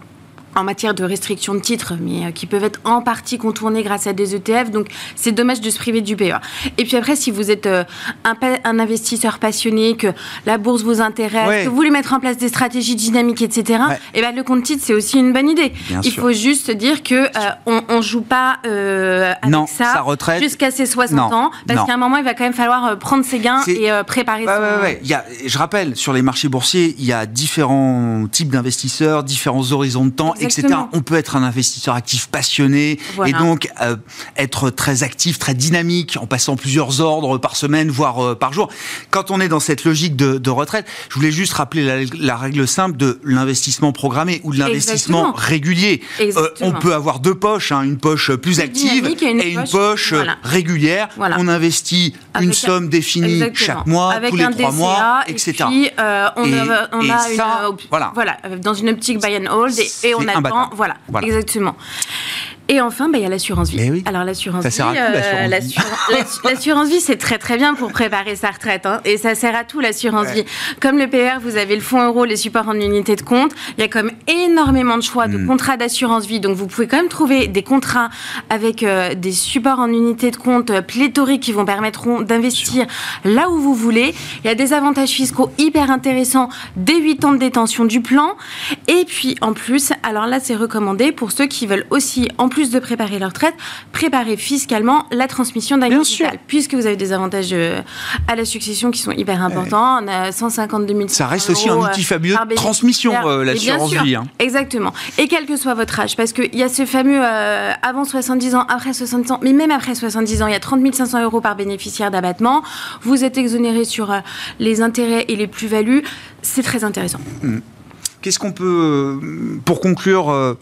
en matière de restriction de titres, mais euh, qui peuvent être en partie contournées grâce à des ETF. Donc, c'est dommage de se priver du PEA. Et puis après, si vous êtes euh, un, investisseur passionné, que la bourse vous intéresse, que vous voulez mettre en place des stratégies dynamiques, etc., et eh ben, le compte titre, c'est aussi une bonne idée. Il faut juste dire que euh, on, ne joue pas avec ça jusqu'à ses 60 ans, parce qu'à un moment, il va quand même falloir prendre ses gains et préparer ouais, il y a, Je rappelle, sur les marchés boursiers, il y a différents types d'investisseurs, différents horizons de temps etc. On peut être un investisseur actif passionné et donc euh, être très actif, très dynamique, en passant plusieurs ordres par semaine, voire euh, par jour. Quand on est dans cette logique de, retraite, je voulais juste rappeler la, règle simple de l'investissement programmé ou de l'investissement régulier. Euh, on peut avoir deux poches, hein, une poche plus active et une, poche, régulière. On investit une somme définie chaque mois, tous les trois mois, etc. Et puis, on, a, on a une, voilà. voilà, dans une optique buy and hold et, on voilà, exactement. Et enfin, bah, il y a l'assurance vie. Alors l'assurance vie, euh, l'assurance vie, c'est très très bien pour préparer sa retraite, hein, et ça sert à tout l'assurance vie. Comme le PER, vous avez le fonds euro, les supports en unité de compte. Il y a quand même énormément de choix de hmm. contrats d'assurance vie, donc vous pouvez quand même trouver des contrats avec euh, des supports en unité de compte euh, pléthoriques qui vous permettront d'investir là où vous voulez. Il y a des avantages fiscaux hyper intéressants dès 8 ans de détention du plan, et puis en plus, alors là c'est recommandé pour ceux qui veulent aussi en plus de préparer leur retraite, préparer fiscalement la transmission d'un capital. Puisque vous avez des avantages euh, à la succession qui sont hyper importants. On a 152 000 Ça reste aussi un outil fabuleux de transmission, euh, l'assurance vie. Hein. Exactement. Et quel que soit votre âge, parce qu'il y a ce fameux euh, avant 70 ans, après 70 ans, mais même après 70 ans, il y a 30 500 euros par bénéficiaire d'abattement. Vous êtes exonéré sur les intérêts et les plus-values. C'est très intéressant. Hmm. Qu'est-ce qu'on peut, pour conclure,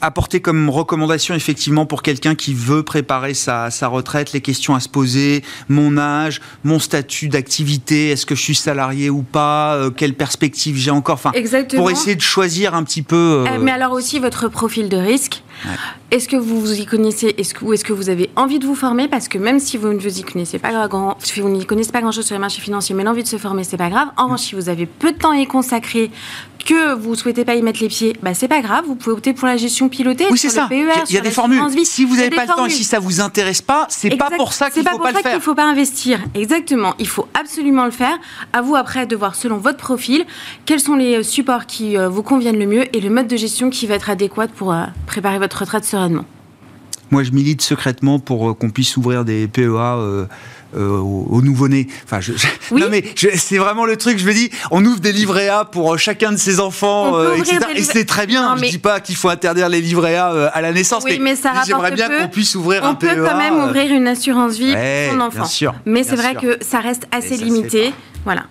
apporter comme recommandation effectivement pour quelqu'un qui veut préparer sa, retraite, les questions à se poser, mon âge, mon statut d'activité, est-ce que je suis salarié ou pas, euh, quelle perspective j'ai encore, enfin, pour essayer de choisir un petit peu. Euh, mais alors aussi votre profil de risque. Est-ce que vous vous y connaissez est-ce que, ou est-ce que vous avez envie de vous former? Parce que même si vous ne vous y connaissez pas grand, si vous n'y connaissez pas grand-chose sur les marchés financiers, mais l'envie de se former, c'est pas grave. En revanche, si vous avez peu de temps à y consacrer, que vous souhaitez pas y mettre les pieds, bah c'est pas grave. Vous pouvez opter pour la gestion pilotée. Oui, c'est ça. E il y a des formules. Si vous n'avez pas le temps et si ça vous intéresse pas, c'est pas pour ça qu'il faut pas, le faire. C'est pas pour ça qu'il faut pas investir. Exactement. Il faut absolument le faire. À vous après de voir selon votre profil quels sont les supports qui euh, vous conviennent le mieux et le mode de gestion qui va être adéquat pour euh, préparer votre retraite sereinement. Moi, je milite secrètement pour euh, qu'on puisse ouvrir des PEA. Euh, euh, aux, nouveau-nés. Enfin, je, non mais c'est vraiment le truc. Je me dis, on ouvre des livrets A pour chacun de ses enfants, etc. Et c'est très bien. Je ne dis pas qu'il faut interdire les livrets A à la naissance. Oui, mais, ça j'aimerais bien qu'on puisse ouvrir un PEA. On peut quand même ouvrir une assurance vie pour son enfant. Sûr, mais c'est vrai que ça reste assez limité. Voilà.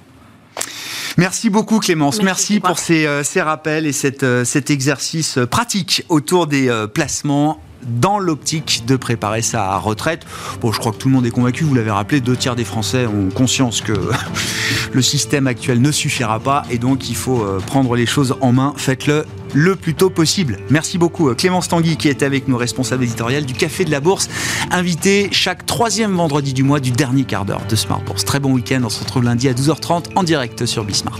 Merci beaucoup Clémence, merci, pour ces, ces, rappels et cette, cet exercice pratique autour des placements dans l'optique de préparer sa retraite. Bon, je crois que tout le monde est convaincu, vous l'avez rappelé, deux tiers des Français ont conscience que le système actuel ne suffira pas et donc il faut euh, prendre les choses en main. Faites-le le plus tôt possible. Merci beaucoup euh, Clémence Tanguy qui est avec nous, responsable éditorial du Café de la Bourse, invité chaque troisième vendredi du mois du dernier quart d'heure de Smart Bourse. Très bon week-end, on se retrouve lundi à 12h30 en direct sur Bismart.